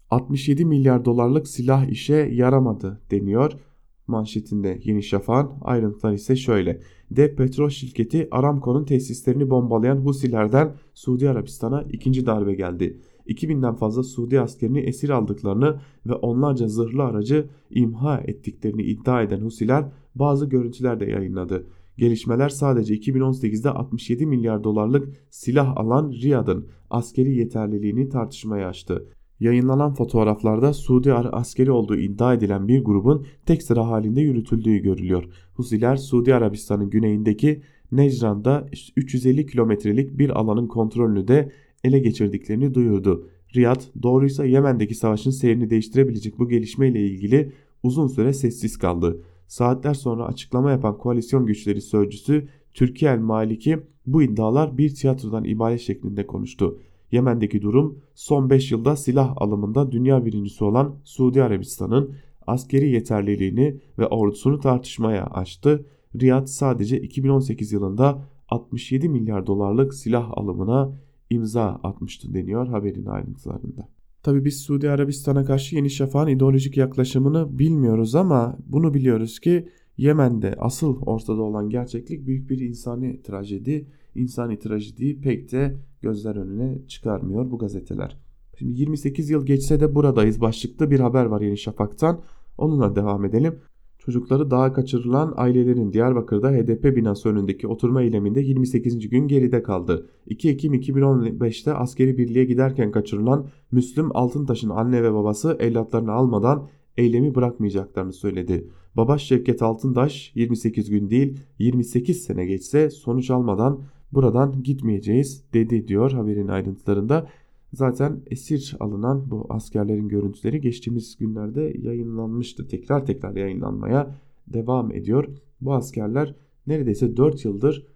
67 milyar dolarlık silah işe yaramadı deniyor. Manşetinde Yeni Şafak'ın ayrıntılar ise şöyle. Dev petrol şirketi Aramco'nun tesislerini bombalayan Husilerden Suudi Arabistan'a ikinci darbe geldi. 2000'den fazla Suudi askerini esir aldıklarını ve onlarca zırhlı aracı imha ettiklerini iddia eden Husiler bazı görüntüler de yayınladı. Gelişmeler sadece 2018'de 67 milyar dolarlık silah alan Riyad'ın askeri yeterliliğini tartışmaya açtı. Yayınlanan fotoğraflarda Suudi askeri olduğu iddia edilen bir grubun tek sıra halinde yürütüldüğü görülüyor. Husiler Suudi Arabistan'ın güneyindeki Necran'da 350 kilometrelik bir alanın kontrolünü de ele geçirdiklerini duyurdu. Riyad doğruysa Yemen'deki savaşın seyrini değiştirebilecek bu gelişmeyle ilgili uzun süre sessiz kaldı. Saatler sonra açıklama yapan koalisyon güçleri sözcüsü Türkiye El Maliki bu iddialar bir tiyatrodan ibaret şeklinde konuştu. Yemen'deki durum son 5 yılda silah alımında dünya birincisi olan Suudi Arabistan'ın askeri yeterliliğini ve ordusunu tartışmaya açtı. Riyad sadece 2018 yılında 67 milyar dolarlık silah alımına imza atmıştı deniyor haberin ayrıntılarında. Tabi biz Suudi Arabistan'a karşı Yeni Şafak'ın ideolojik yaklaşımını bilmiyoruz ama bunu biliyoruz ki Yemen'de asıl ortada olan gerçeklik büyük bir insani trajedi. İnsani trajediyi pek de gözler önüne çıkarmıyor bu gazeteler. Şimdi 28 yıl geçse de buradayız başlıkta bir haber var Yeni Şafak'tan. Onunla devam edelim. Çocukları dağa kaçırılan ailelerin Diyarbakır'da HDP binası önündeki oturma eyleminde 28. gün geride kaldı. 2 Ekim 2015'te askeri birliğe giderken kaçırılan Müslüm Altıntaş'ın anne ve babası evlatlarını almadan eylemi bırakmayacaklarını söyledi. Baba Şevket Altıntaş 28 gün değil 28 sene geçse sonuç almadan buradan gitmeyeceğiz dedi diyor haberin ayrıntılarında. Zaten esir alınan bu askerlerin görüntüleri geçtiğimiz günlerde yayınlanmıştı. Tekrar tekrar yayınlanmaya devam ediyor. Bu askerler neredeyse 4 yıldır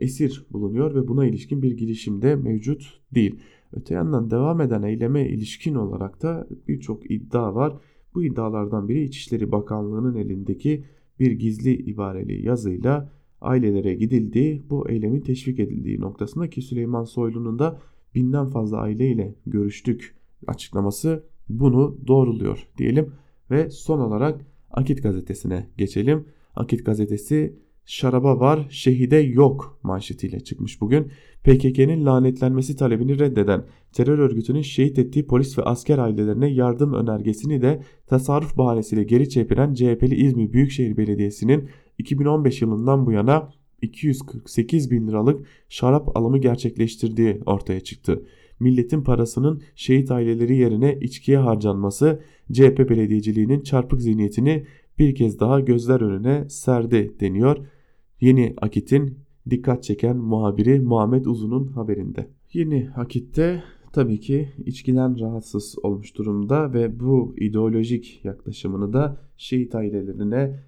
esir bulunuyor ve buna ilişkin bir girişimde mevcut değil. Öte yandan devam eden eyleme ilişkin olarak da birçok iddia var. Bu iddialardan biri İçişleri Bakanlığı'nın elindeki bir gizli ibareli yazıyla ailelere gidildiği, bu eylemin teşvik edildiği noktasında ki Süleyman Soylu'nun da binden fazla aileyle görüştük açıklaması bunu doğruluyor diyelim. Ve son olarak Akit gazetesine geçelim. Akit gazetesi şaraba var şehide yok manşetiyle çıkmış bugün. PKK'nın lanetlenmesi talebini reddeden terör örgütünün şehit ettiği polis ve asker ailelerine yardım önergesini de tasarruf bahanesiyle geri çeviren CHP'li İzmir Büyükşehir Belediyesi'nin 2015 yılından bu yana 248 bin liralık şarap alımı gerçekleştirdiği ortaya çıktı. Milletin parasının şehit aileleri yerine içkiye harcanması CHP belediyeciliğinin çarpık zihniyetini bir kez daha gözler önüne serdi deniyor. Yeni Akit'in dikkat çeken muhabiri Muhammed Uzun'un haberinde. Yeni Akit'te tabii ki içkiden rahatsız olmuş durumda ve bu ideolojik yaklaşımını da şehit ailelerine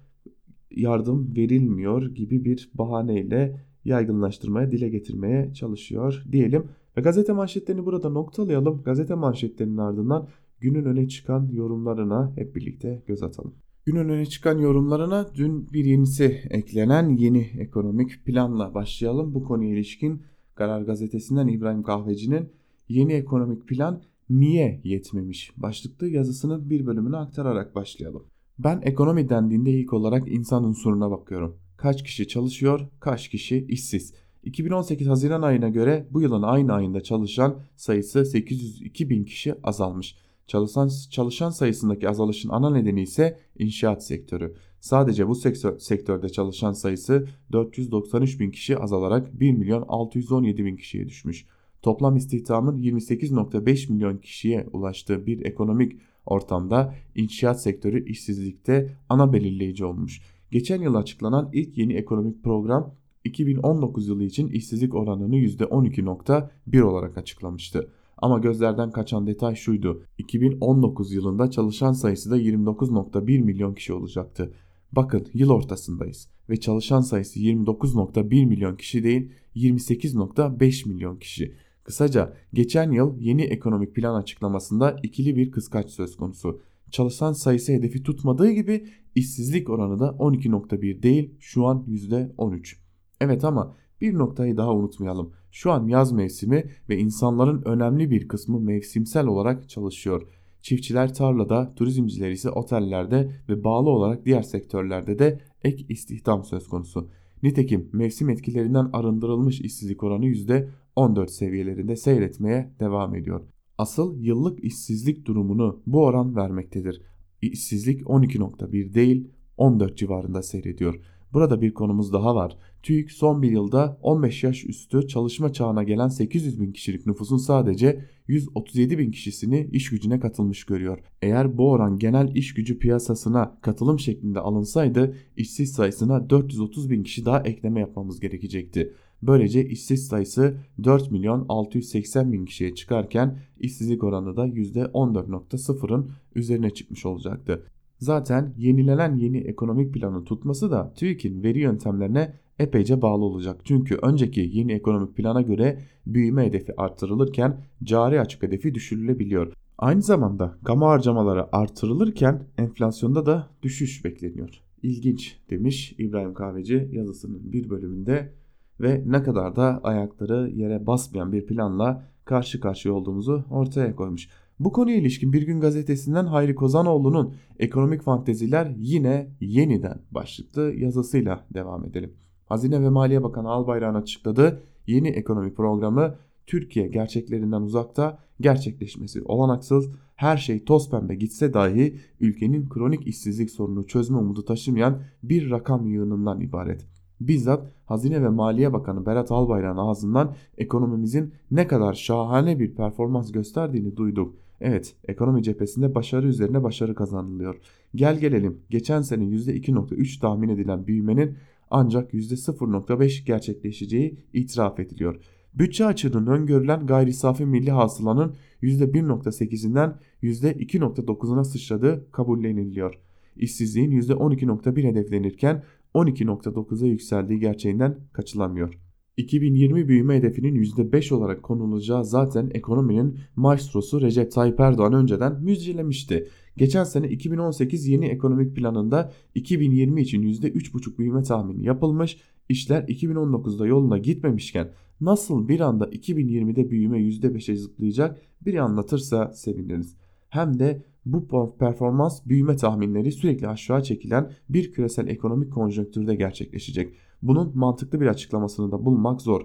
yardım verilmiyor gibi bir bahaneyle yaygınlaştırmaya, dile getirmeye çalışıyor diyelim. Ve gazete manşetlerini burada noktalayalım. Gazete manşetlerinin ardından günün öne çıkan yorumlarına hep birlikte göz atalım. Günün öne çıkan yorumlarına dün bir yenisi eklenen yeni ekonomik planla başlayalım. Bu konuya ilişkin Karar Gazetesi'nden İbrahim Kahveci'nin yeni ekonomik plan niye yetmemiş başlıklı yazısının bir bölümünü aktararak başlayalım. Ben ekonomi dendiğinde ilk olarak insan unsuruna bakıyorum. Kaç kişi çalışıyor, kaç kişi işsiz. 2018 Haziran ayına göre bu yılın aynı ayında çalışan sayısı 802 bin kişi azalmış. Çalışan, çalışan sayısındaki azalışın ana nedeni ise inşaat sektörü. Sadece bu sektör, sektörde çalışan sayısı 493 bin kişi azalarak 1 milyon 617 bin kişiye düşmüş. Toplam istihdamın 28.5 milyon kişiye ulaştığı bir ekonomik ortamda inşaat sektörü işsizlikte ana belirleyici olmuş. Geçen yıl açıklanan ilk yeni ekonomik program 2019 yılı için işsizlik oranını %12.1 olarak açıklamıştı. Ama gözlerden kaçan detay şuydu. 2019 yılında çalışan sayısı da 29.1 milyon kişi olacaktı. Bakın yıl ortasındayız ve çalışan sayısı 29.1 milyon kişi değil 28.5 milyon kişi. Kısaca geçen yıl yeni ekonomik plan açıklamasında ikili bir kıskaç söz konusu. Çalışan sayısı hedefi tutmadığı gibi işsizlik oranı da 12.1 değil şu an %13. Evet ama bir noktayı daha unutmayalım. Şu an yaz mevsimi ve insanların önemli bir kısmı mevsimsel olarak çalışıyor. Çiftçiler tarlada, turizmciler ise otellerde ve bağlı olarak diğer sektörlerde de ek istihdam söz konusu. Nitekim mevsim etkilerinden arındırılmış işsizlik oranı %14 seviyelerinde seyretmeye devam ediyor. Asıl yıllık işsizlik durumunu bu oran vermektedir. İşsizlik 12.1 değil 14 civarında seyrediyor. Burada bir konumuz daha var. TÜİK son bir yılda 15 yaş üstü çalışma çağına gelen 800 bin kişilik nüfusun sadece 137 bin kişisini iş gücüne katılmış görüyor. Eğer bu oran genel iş gücü piyasasına katılım şeklinde alınsaydı işsiz sayısına 430 bin kişi daha ekleme yapmamız gerekecekti. Böylece işsiz sayısı 4 milyon 680 bin kişiye çıkarken işsizlik oranı da %14.0'ın üzerine çıkmış olacaktı. Zaten yenilenen yeni ekonomik planı tutması da TÜİK'in veri yöntemlerine epeyce bağlı olacak. Çünkü önceki yeni ekonomik plana göre büyüme hedefi artırılırken cari açık hedefi düşürülebiliyor. Aynı zamanda kamu harcamaları artırılırken enflasyonda da düşüş bekleniyor. İlginç demiş İbrahim Kahveci yazısının bir bölümünde ve ne kadar da ayakları yere basmayan bir planla karşı karşıya olduğumuzu ortaya koymuş. Bu konuya ilişkin Bir Gün Gazetesi'nden Hayri Kozanoğlu'nun Ekonomik Fanteziler yine yeniden başlıklı yazısıyla devam edelim. Hazine ve Maliye Bakanı Albayrak'ın açıkladığı yeni ekonomi programı Türkiye gerçeklerinden uzakta gerçekleşmesi olanaksız her şey toz pembe gitse dahi ülkenin kronik işsizlik sorunu çözme umudu taşımayan bir rakam yığınından ibaret. Bizzat Hazine ve Maliye Bakanı Berat Albayrak'ın ağzından ekonomimizin ne kadar şahane bir performans gösterdiğini duyduk. Evet ekonomi cephesinde başarı üzerine başarı kazanılıyor. Gel gelelim geçen sene %2.3 tahmin edilen büyümenin ancak %0.5 gerçekleşeceği itiraf ediliyor. Bütçe açığının öngörülen gayri safi milli hasılanın %1.8'inden %2.9'una sıçradığı kabulleniliyor. İşsizliğin %12.1 hedeflenirken 12.9'a yükseldiği gerçeğinden kaçılamıyor. 2020 büyüme hedefinin %5 olarak konulacağı zaten ekonominin maestrosu Recep Tayyip Erdoğan önceden müjdelemişti. Geçen sene 2018 yeni ekonomik planında 2020 için %3,5 büyüme tahmini yapılmış. İşler 2019'da yoluna gitmemişken nasıl bir anda 2020'de büyüme %5'e zıplayacak bir anlatırsa seviniriz. Hem de bu performans büyüme tahminleri sürekli aşağı çekilen bir küresel ekonomik konjonktürde gerçekleşecek. Bunun mantıklı bir açıklamasını da bulmak zor.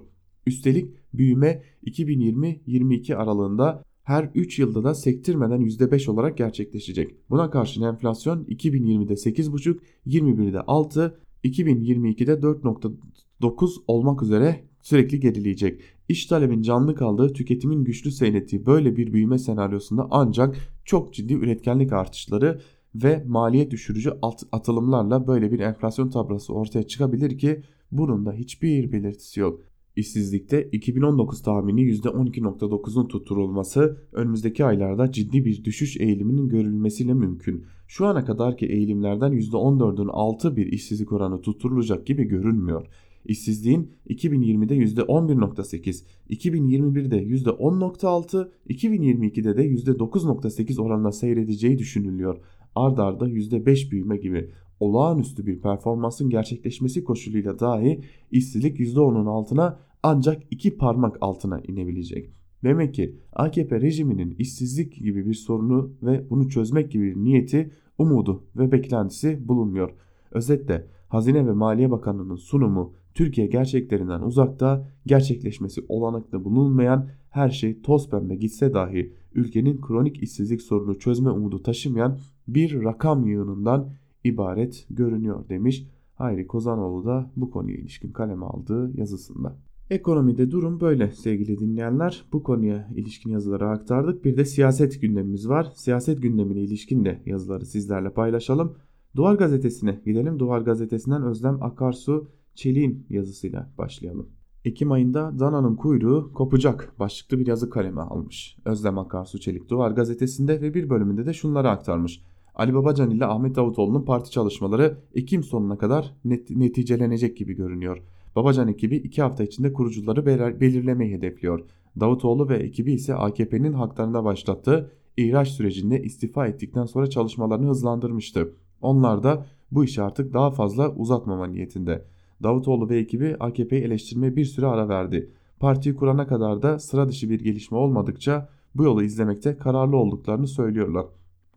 Üstelik büyüme 2020-22 aralığında her 3 yılda da sektirmeden %5 olarak gerçekleşecek. Buna karşın enflasyon 2020'de 8,5, 21'de 6, 2022'de 4.9 olmak üzere sürekli gerileyecek. İş talebin canlı kaldığı, tüketimin güçlü seyrettiği böyle bir büyüme senaryosunda ancak çok ciddi üretkenlik artışları ve maliyet düşürücü atılımlarla böyle bir enflasyon tablosu ortaya çıkabilir ki bunun da hiçbir belirtisi yok. İşsizlikte 2019 tahmini %12.9'un tutturulması önümüzdeki aylarda ciddi bir düşüş eğiliminin görülmesiyle mümkün. Şu ana kadarki eğilimlerden %14'ün altı bir işsizlik oranı tutturulacak gibi görünmüyor. İşsizliğin 2020'de %11.8, 2021'de %10.6, 2022'de de %9.8 oranla seyredeceği düşünülüyor. Ard arda %5 büyüme gibi olağanüstü bir performansın gerçekleşmesi koşuluyla dahi işsizlik %10'un altına ancak iki parmak altına inebilecek. Demek ki AKP rejiminin işsizlik gibi bir sorunu ve bunu çözmek gibi bir niyeti, umudu ve beklentisi bulunmuyor. Özetle Hazine ve Maliye Bakanı'nın sunumu Türkiye gerçeklerinden uzakta, gerçekleşmesi olanaklı bulunmayan her şey toz pembe gitse dahi ülkenin kronik işsizlik sorunu çözme umudu taşımayan bir rakam yığınından ibaret görünüyor demiş Hayri Kozanoğlu da bu konuya ilişkin kaleme aldığı yazısında. Ekonomide durum böyle sevgili dinleyenler. Bu konuya ilişkin yazıları aktardık. Bir de siyaset gündemimiz var. Siyaset gündemine ilişkin de yazıları sizlerle paylaşalım. Duvar gazetesine gidelim. Duvar gazetesinden Özlem Akarsu Çelik'in yazısıyla başlayalım. Ekim ayında dananın kuyruğu kopacak başlıklı bir yazı kaleme almış. Özlem Akarsu Çelik Duvar gazetesinde ve bir bölümünde de şunları aktarmış. Ali Babacan ile Ahmet Davutoğlu'nun parti çalışmaları Ekim sonuna kadar net, neticelenecek gibi görünüyor. Babacan ekibi iki hafta içinde kurucuları belirlemeyi hedefliyor. Davutoğlu ve ekibi ise AKP'nin haklarında başlattığı ihraç sürecinde istifa ettikten sonra çalışmalarını hızlandırmıştı. Onlar da bu işi artık daha fazla uzatmama niyetinde. Davutoğlu ve ekibi AKP'yi eleştirmeye bir süre ara verdi. Partiyi kurana kadar da sıra dışı bir gelişme olmadıkça bu yolu izlemekte kararlı olduklarını söylüyorlar.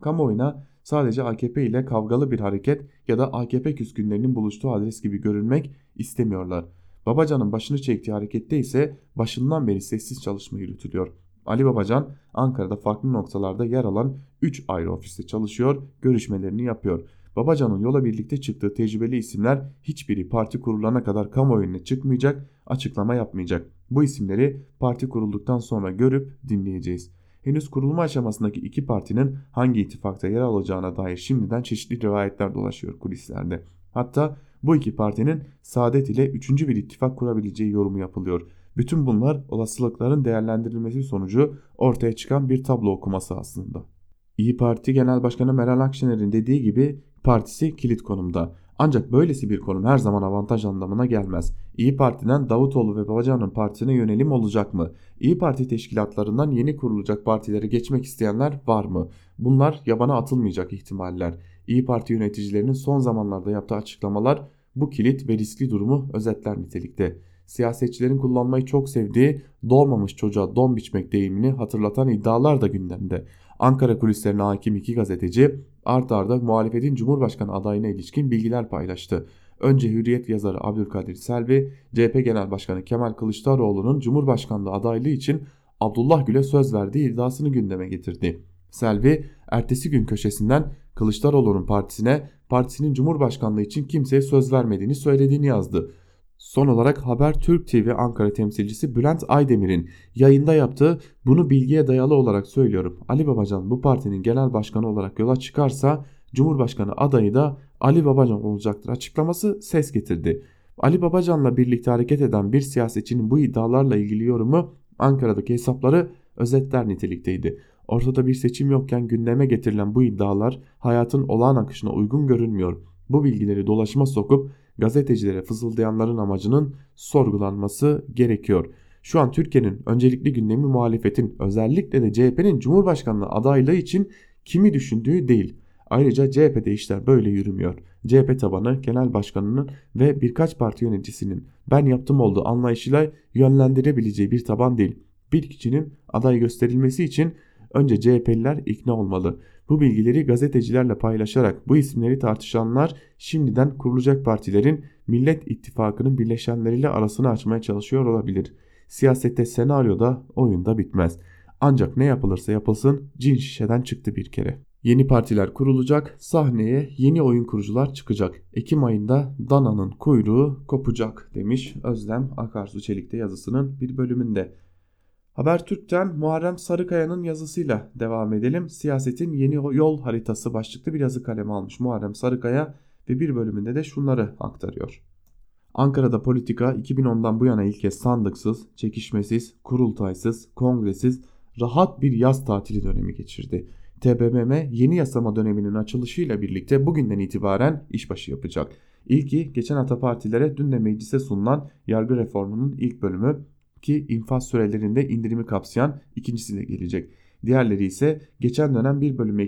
Kamuoyuna sadece AKP ile kavgalı bir hareket ya da AKP küskünlerinin buluştuğu adres gibi görünmek istemiyorlar. Babacan'ın başını çektiği harekette ise başından beri sessiz çalışma yürütülüyor. Ali Babacan Ankara'da farklı noktalarda yer alan 3 ayrı ofiste çalışıyor, görüşmelerini yapıyor. Babacan'ın yola birlikte çıktığı tecrübeli isimler hiçbiri parti kurulana kadar kamuoyuna çıkmayacak, açıklama yapmayacak. Bu isimleri parti kurulduktan sonra görüp dinleyeceğiz. Henüz kurulma aşamasındaki iki partinin hangi ittifakta yer alacağına dair şimdiden çeşitli rivayetler dolaşıyor kulislerde. Hatta bu iki partinin Saadet ile üçüncü bir ittifak kurabileceği yorumu yapılıyor. Bütün bunlar olasılıkların değerlendirilmesi sonucu ortaya çıkan bir tablo okuması aslında. İyi Parti Genel Başkanı Meral Akşener'in dediği gibi partisi kilit konumda. Ancak böylesi bir konum her zaman avantaj anlamına gelmez. İyi Parti'den Davutoğlu ve Babacan'ın partisine yönelim olacak mı? İyi Parti teşkilatlarından yeni kurulacak partilere geçmek isteyenler var mı? Bunlar yabana atılmayacak ihtimaller. İyi Parti yöneticilerinin son zamanlarda yaptığı açıklamalar bu kilit ve riskli durumu özetler nitelikte. Siyasetçilerin kullanmayı çok sevdiği doğmamış çocuğa don biçmek deyimini hatırlatan iddialar da gündemde. Ankara kulislerine hakim iki gazeteci art arda muhalefetin Cumhurbaşkanı adayına ilişkin bilgiler paylaştı. Önce Hürriyet yazarı Abdülkadir Selvi, CHP Genel Başkanı Kemal Kılıçdaroğlu'nun Cumhurbaşkanlığı adaylığı için Abdullah Gül'e söz verdiği iddiasını gündeme getirdi. Selvi, ertesi gün köşesinden Kılıçdaroğlu'nun partisine partisinin Cumhurbaşkanlığı için kimseye söz vermediğini söylediğini yazdı. Son olarak Haber Türk TV Ankara temsilcisi Bülent Aydemir'in yayında yaptığı bunu bilgiye dayalı olarak söylüyorum. Ali Babacan bu partinin genel başkanı olarak yola çıkarsa Cumhurbaşkanı adayı da Ali Babacan olacaktır açıklaması ses getirdi. Ali Babacan'la birlikte hareket eden bir siyasetçinin bu iddialarla ilgili yorumu Ankara'daki hesapları özetler nitelikteydi. Ortada bir seçim yokken gündeme getirilen bu iddialar hayatın olağan akışına uygun görünmüyor. Bu bilgileri dolaşıma sokup gazetecilere fısıldayanların amacının sorgulanması gerekiyor. Şu an Türkiye'nin öncelikli gündemi muhalefetin özellikle de CHP'nin Cumhurbaşkanlığı adaylığı için kimi düşündüğü değil. Ayrıca CHP'de işler böyle yürümüyor. CHP tabanı genel başkanının ve birkaç parti yöneticisinin ben yaptım olduğu anlayışıyla yönlendirebileceği bir taban değil. Bir kişinin aday gösterilmesi için önce CHP'liler ikna olmalı. Bu bilgileri gazetecilerle paylaşarak bu isimleri tartışanlar şimdiden kurulacak partilerin Millet İttifakı'nın birleşenleriyle arasını açmaya çalışıyor olabilir. Siyasette senaryoda oyunda bitmez. Ancak ne yapılırsa yapılsın cin şişeden çıktı bir kere. Yeni partiler kurulacak, sahneye yeni oyun kurucular çıkacak. Ekim ayında dananın kuyruğu kopacak demiş Özlem Akarsu Çelik'te yazısının bir bölümünde. Habertürk'ten Muharrem Sarıkaya'nın yazısıyla devam edelim. Siyasetin yeni yol haritası başlıklı bir yazı kalemi almış Muharrem Sarıkaya ve bir bölümünde de şunları aktarıyor. Ankara'da politika 2010'dan bu yana ilk kez sandıksız, çekişmesiz, kurultaysız, kongresiz, rahat bir yaz tatili dönemi geçirdi. TBMM yeni yasama döneminin açılışıyla birlikte bugünden itibaren işbaşı yapacak. İlki geçen hafta partilere dün de meclise sunulan yargı reformunun ilk bölümü ki infaz sürelerinde indirimi kapsayan ikincisi de gelecek. Diğerleri ise geçen dönem bir bölüm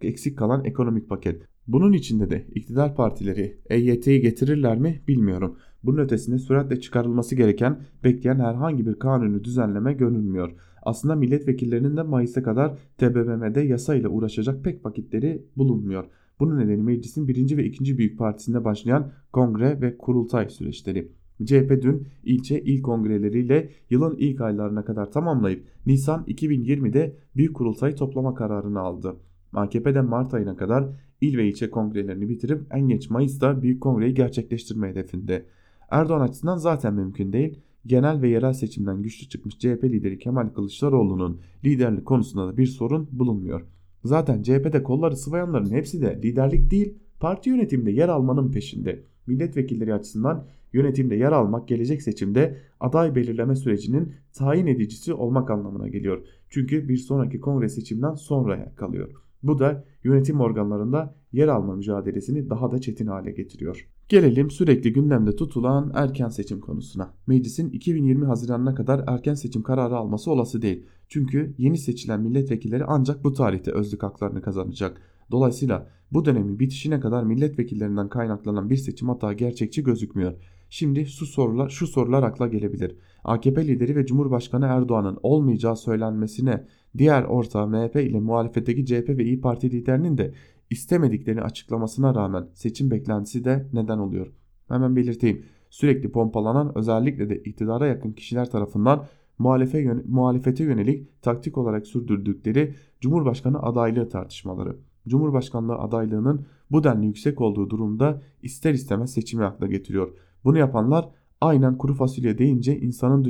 eksik, kalan ekonomik paket. Bunun içinde de iktidar partileri EYT'yi getirirler mi bilmiyorum. Bunun ötesinde süratle çıkarılması gereken bekleyen herhangi bir kanunu düzenleme görünmüyor. Aslında milletvekillerinin de Mayıs'a kadar TBMM'de yasa ile uğraşacak pek vakitleri bulunmuyor. Bunun nedeni meclisin birinci ve ikinci büyük partisinde başlayan kongre ve kurultay süreçleri. CHP dün ilçe il kongreleriyle yılın ilk aylarına kadar tamamlayıp Nisan 2020'de büyük kurultayı toplama kararını aldı. AKP Mart ayına kadar il ve ilçe kongrelerini bitirip en geç Mayıs'ta büyük kongreyi gerçekleştirme hedefinde. Erdoğan açısından zaten mümkün değil. Genel ve yerel seçimden güçlü çıkmış CHP lideri Kemal Kılıçdaroğlu'nun liderlik konusunda da bir sorun bulunmuyor. Zaten CHP'de kolları sıvayanların hepsi de liderlik değil parti yönetiminde yer almanın peşinde. Milletvekilleri açısından yönetimde yer almak gelecek seçimde aday belirleme sürecinin tayin edicisi olmak anlamına geliyor. Çünkü bir sonraki kongre seçimden sonraya kalıyor. Bu da yönetim organlarında yer alma mücadelesini daha da çetin hale getiriyor. Gelelim sürekli gündemde tutulan erken seçim konusuna. Meclisin 2020 Haziran'ına kadar erken seçim kararı alması olası değil. Çünkü yeni seçilen milletvekilleri ancak bu tarihte özlük haklarını kazanacak. Dolayısıyla bu dönemin bitişine kadar milletvekillerinden kaynaklanan bir seçim hata gerçekçi gözükmüyor. Şimdi şu sorular, şu sorular akla gelebilir. AKP lideri ve Cumhurbaşkanı Erdoğan'ın olmayacağı söylenmesine diğer ortağı MHP ile muhalefetteki CHP ve İyi Parti liderinin de istemediklerini açıklamasına rağmen seçim beklentisi de neden oluyor. Hemen belirteyim. Sürekli pompalanan özellikle de iktidara yakın kişiler tarafından muhalefete, muhalefete yönelik taktik olarak sürdürdükleri Cumhurbaşkanı adaylığı tartışmaları. Cumhurbaşkanlığı adaylığının bu denli yüksek olduğu durumda ister istemez seçimi akla getiriyor. Bunu yapanlar aynen kuru fasulye deyince insanın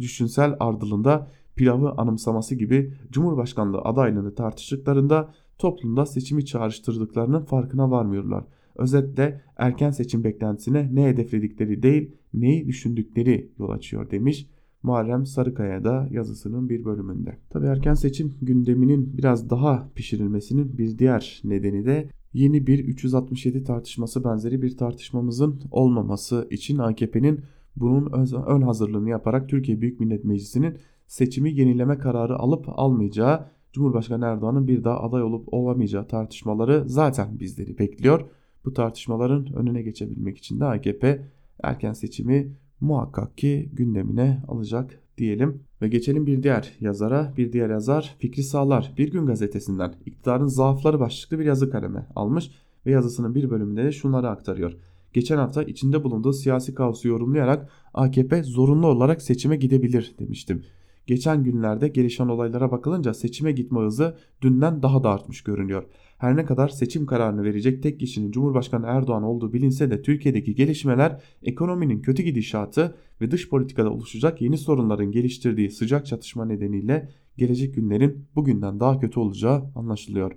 düşünsel ardılında pilavı anımsaması gibi Cumhurbaşkanlığı adaylığını tartıştıklarında toplumda seçimi çağrıştırdıklarının farkına varmıyorlar. Özetle erken seçim beklentisine ne hedefledikleri değil neyi düşündükleri yol açıyor demiş Muharrem Sarıkaya da yazısının bir bölümünde. Tabi erken seçim gündeminin biraz daha pişirilmesinin bir diğer nedeni de yeni bir 367 tartışması benzeri bir tartışmamızın olmaması için AKP'nin bunun ön hazırlığını yaparak Türkiye Büyük Millet Meclisi'nin seçimi yenileme kararı alıp almayacağı, Cumhurbaşkanı Erdoğan'ın bir daha aday olup olamayacağı tartışmaları zaten bizleri bekliyor. Bu tartışmaların önüne geçebilmek için de AKP erken seçimi muhakkak ki gündemine alacak diyelim. Ve geçelim bir diğer yazara. Bir diğer yazar Fikri Sağlar Bir Gün Gazetesi'nden iktidarın zaafları başlıklı bir yazı kaleme almış ve yazısının bir bölümünde de şunları aktarıyor. Geçen hafta içinde bulunduğu siyasi kaosu yorumlayarak AKP zorunlu olarak seçime gidebilir demiştim. Geçen günlerde gelişen olaylara bakılınca seçime gitme hızı dünden daha da artmış görünüyor. Her ne kadar seçim kararını verecek tek kişinin Cumhurbaşkanı Erdoğan olduğu bilinse de Türkiye'deki gelişmeler ekonominin kötü gidişatı ve dış politikada oluşacak yeni sorunların geliştirdiği sıcak çatışma nedeniyle gelecek günlerin bugünden daha kötü olacağı anlaşılıyor.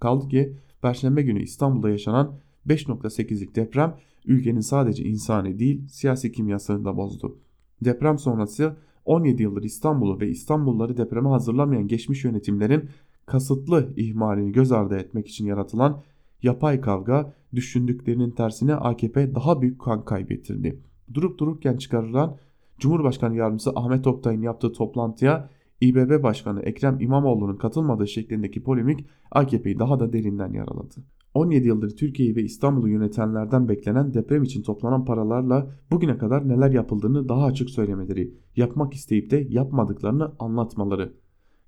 Kaldı ki Perşembe günü İstanbul'da yaşanan 5.8'lik deprem ülkenin sadece insani değil siyasi kimyasını da bozdu. Deprem sonrası 17 yıldır İstanbul'u ve İstanbulluları depreme hazırlamayan geçmiş yönetimlerin kasıtlı ihmalini göz ardı etmek için yaratılan yapay kavga düşündüklerinin tersine AKP daha büyük kan kaybettirdi. Durup dururken çıkarılan Cumhurbaşkanı Yardımcısı Ahmet Oktay'ın yaptığı toplantıya İBB Başkanı Ekrem İmamoğlu'nun katılmadığı şeklindeki polemik AKP'yi daha da derinden yaraladı. 17 yıldır Türkiye'yi ve İstanbul'u yönetenlerden beklenen deprem için toplanan paralarla bugüne kadar neler yapıldığını daha açık söylemeleri, yapmak isteyip de yapmadıklarını anlatmaları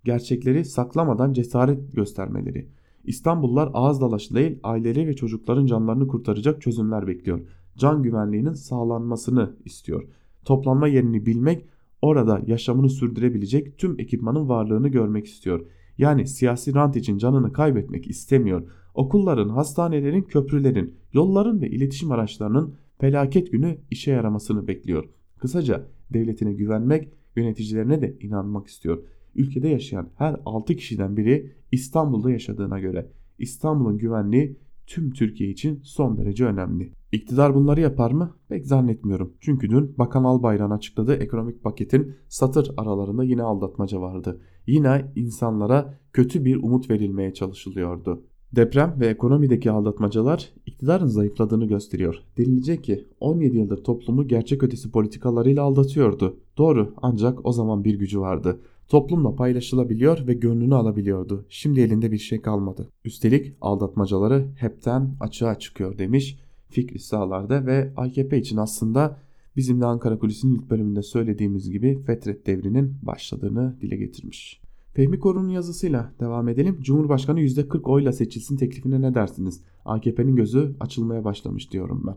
gerçekleri saklamadan cesaret göstermeleri. İstanbullular ağız dalaşı değil aileleri ve çocukların canlarını kurtaracak çözümler bekliyor. Can güvenliğinin sağlanmasını istiyor. Toplanma yerini bilmek, orada yaşamını sürdürebilecek tüm ekipmanın varlığını görmek istiyor. Yani siyasi rant için canını kaybetmek istemiyor. Okulların, hastanelerin, köprülerin, yolların ve iletişim araçlarının felaket günü işe yaramasını bekliyor. Kısaca devletine güvenmek, yöneticilerine de inanmak istiyor ülkede yaşayan her 6 kişiden biri İstanbul'da yaşadığına göre İstanbul'un güvenliği tüm Türkiye için son derece önemli. İktidar bunları yapar mı? Pek zannetmiyorum. Çünkü dün Bakan Albayrak'ın açıkladığı ekonomik paketin satır aralarında yine aldatmaca vardı. Yine insanlara kötü bir umut verilmeye çalışılıyordu. Deprem ve ekonomideki aldatmacalar iktidarın zayıfladığını gösteriyor. Denilecek ki 17 yıldır toplumu gerçek ötesi politikalarıyla aldatıyordu. Doğru ancak o zaman bir gücü vardı. Toplumla paylaşılabiliyor ve gönlünü alabiliyordu. Şimdi elinde bir şey kalmadı. Üstelik aldatmacaları hepten açığa çıkıyor demiş Fikri Sağlar'da ve AKP için aslında bizim de Ankara Kulisi'nin ilk bölümünde söylediğimiz gibi Fetret devrinin başladığını dile getirmiş. Fehmi Korun'un yazısıyla devam edelim. Cumhurbaşkanı %40 oyla seçilsin teklifine ne dersiniz? AKP'nin gözü açılmaya başlamış diyorum ben.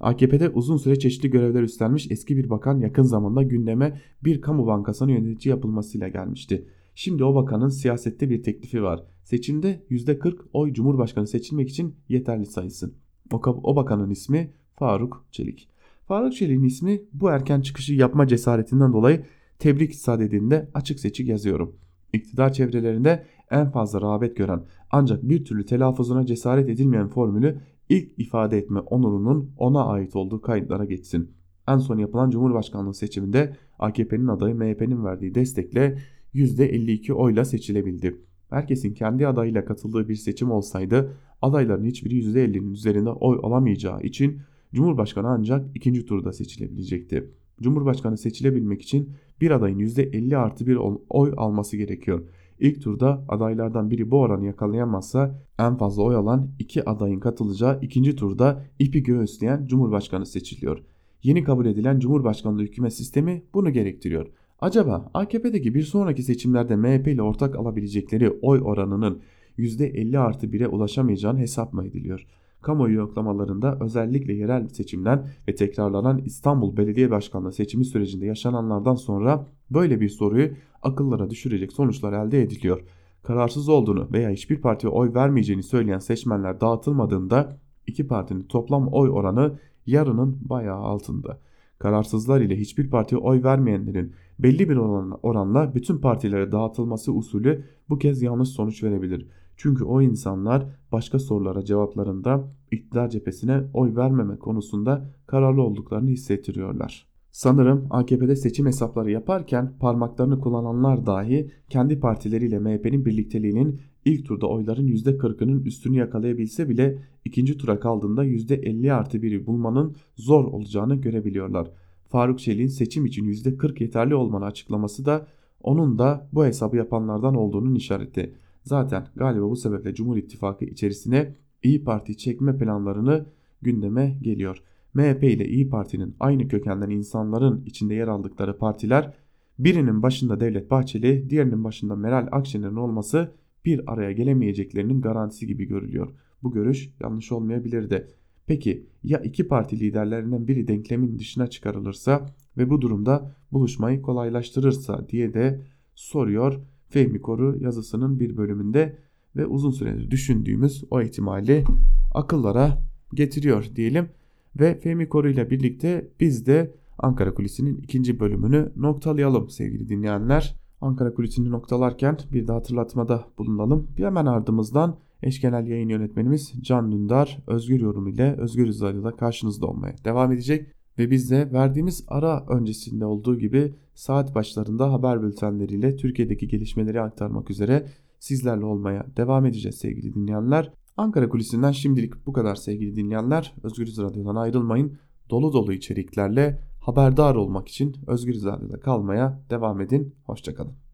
AKP'de uzun süre çeşitli görevler üstlenmiş eski bir bakan yakın zamanda gündeme bir kamu bankasının yönetici yapılmasıyla gelmişti. Şimdi o bakanın siyasette bir teklifi var. Seçimde %40 oy Cumhurbaşkanı seçilmek için yeterli sayısı. O, o bakanın ismi Faruk Çelik. Faruk Çelik'in ismi bu erken çıkışı yapma cesaretinden dolayı tebrik sadedinde açık seçik yazıyorum. İktidar çevrelerinde en fazla rağbet gören ancak bir türlü telaffuzuna cesaret edilmeyen formülü ilk ifade etme onurunun ona ait olduğu kayıtlara geçsin. En son yapılan Cumhurbaşkanlığı seçiminde AKP'nin adayı MHP'nin verdiği destekle %52 oyla seçilebildi. Herkesin kendi adayıyla katıldığı bir seçim olsaydı adayların hiçbiri %50'nin üzerinde oy alamayacağı için Cumhurbaşkanı ancak ikinci turda seçilebilecekti. Cumhurbaşkanı seçilebilmek için bir adayın %50 artı bir oy alması gerekiyor. İlk turda adaylardan biri bu oranı yakalayamazsa en fazla oy alan iki adayın katılacağı ikinci turda ipi göğüsleyen Cumhurbaşkanı seçiliyor. Yeni kabul edilen Cumhurbaşkanlığı hükümet sistemi bunu gerektiriyor. Acaba AKP'deki bir sonraki seçimlerde MHP ile ortak alabilecekleri oy oranının %50 artı 1'e ulaşamayacağını hesap mı ediliyor? Kamuoyu yoklamalarında özellikle yerel seçimden ve tekrarlanan İstanbul Belediye Başkanlığı seçimi sürecinde yaşananlardan sonra böyle bir soruyu akıllara düşürecek sonuçlar elde ediliyor. Kararsız olduğunu veya hiçbir partiye oy vermeyeceğini söyleyen seçmenler dağıtılmadığında iki partinin toplam oy oranı yarının bayağı altında. Kararsızlar ile hiçbir partiye oy vermeyenlerin belli bir oranla bütün partilere dağıtılması usulü bu kez yanlış sonuç verebilir. Çünkü o insanlar başka sorulara cevaplarında iktidar cephesine oy vermeme konusunda kararlı olduklarını hissettiriyorlar. Sanırım AKP'de seçim hesapları yaparken parmaklarını kullananlar dahi kendi partileriyle MHP'nin birlikteliğinin ilk turda oyların %40'ının üstünü yakalayabilse bile ikinci tura kaldığında %50 artı 1'i bulmanın zor olacağını görebiliyorlar. Faruk Çelik'in seçim için %40 yeterli olmanı açıklaması da onun da bu hesabı yapanlardan olduğunun işareti. Zaten galiba bu sebeple Cumhur İttifakı içerisine İyi Parti çekme planlarını gündeme geliyor. MHP ile İyi Parti'nin aynı kökenden insanların içinde yer aldıkları partiler birinin başında Devlet Bahçeli, diğerinin başında Meral Akşener'in olması bir araya gelemeyeceklerinin garantisi gibi görülüyor. Bu görüş yanlış olmayabilir de. Peki ya iki parti liderlerinden biri denklemin dışına çıkarılırsa ve bu durumda buluşmayı kolaylaştırırsa diye de soruyor Fehmi Koru yazısının bir bölümünde ve uzun süredir düşündüğümüz o ihtimali akıllara getiriyor diyelim. Ve Fehmi Koru ile birlikte biz de Ankara Kulisi'nin ikinci bölümünü noktalayalım sevgili dinleyenler. Ankara Kulisi'ni noktalarken bir de hatırlatmada bulunalım. Bir hemen ardımızdan eş genel yayın yönetmenimiz Can Dündar Özgür Yorum ile Özgür Radyo'da karşınızda olmaya devam edecek. Ve biz de verdiğimiz ara öncesinde olduğu gibi saat başlarında haber bültenleriyle Türkiye'deki gelişmeleri aktarmak üzere sizlerle olmaya devam edeceğiz sevgili dinleyenler. Ankara Kulisi'nden şimdilik bu kadar sevgili dinleyenler. Özgür Radyo'dan ayrılmayın. Dolu dolu içeriklerle haberdar olmak için Özgür Radyo'da kalmaya devam edin. Hoşçakalın.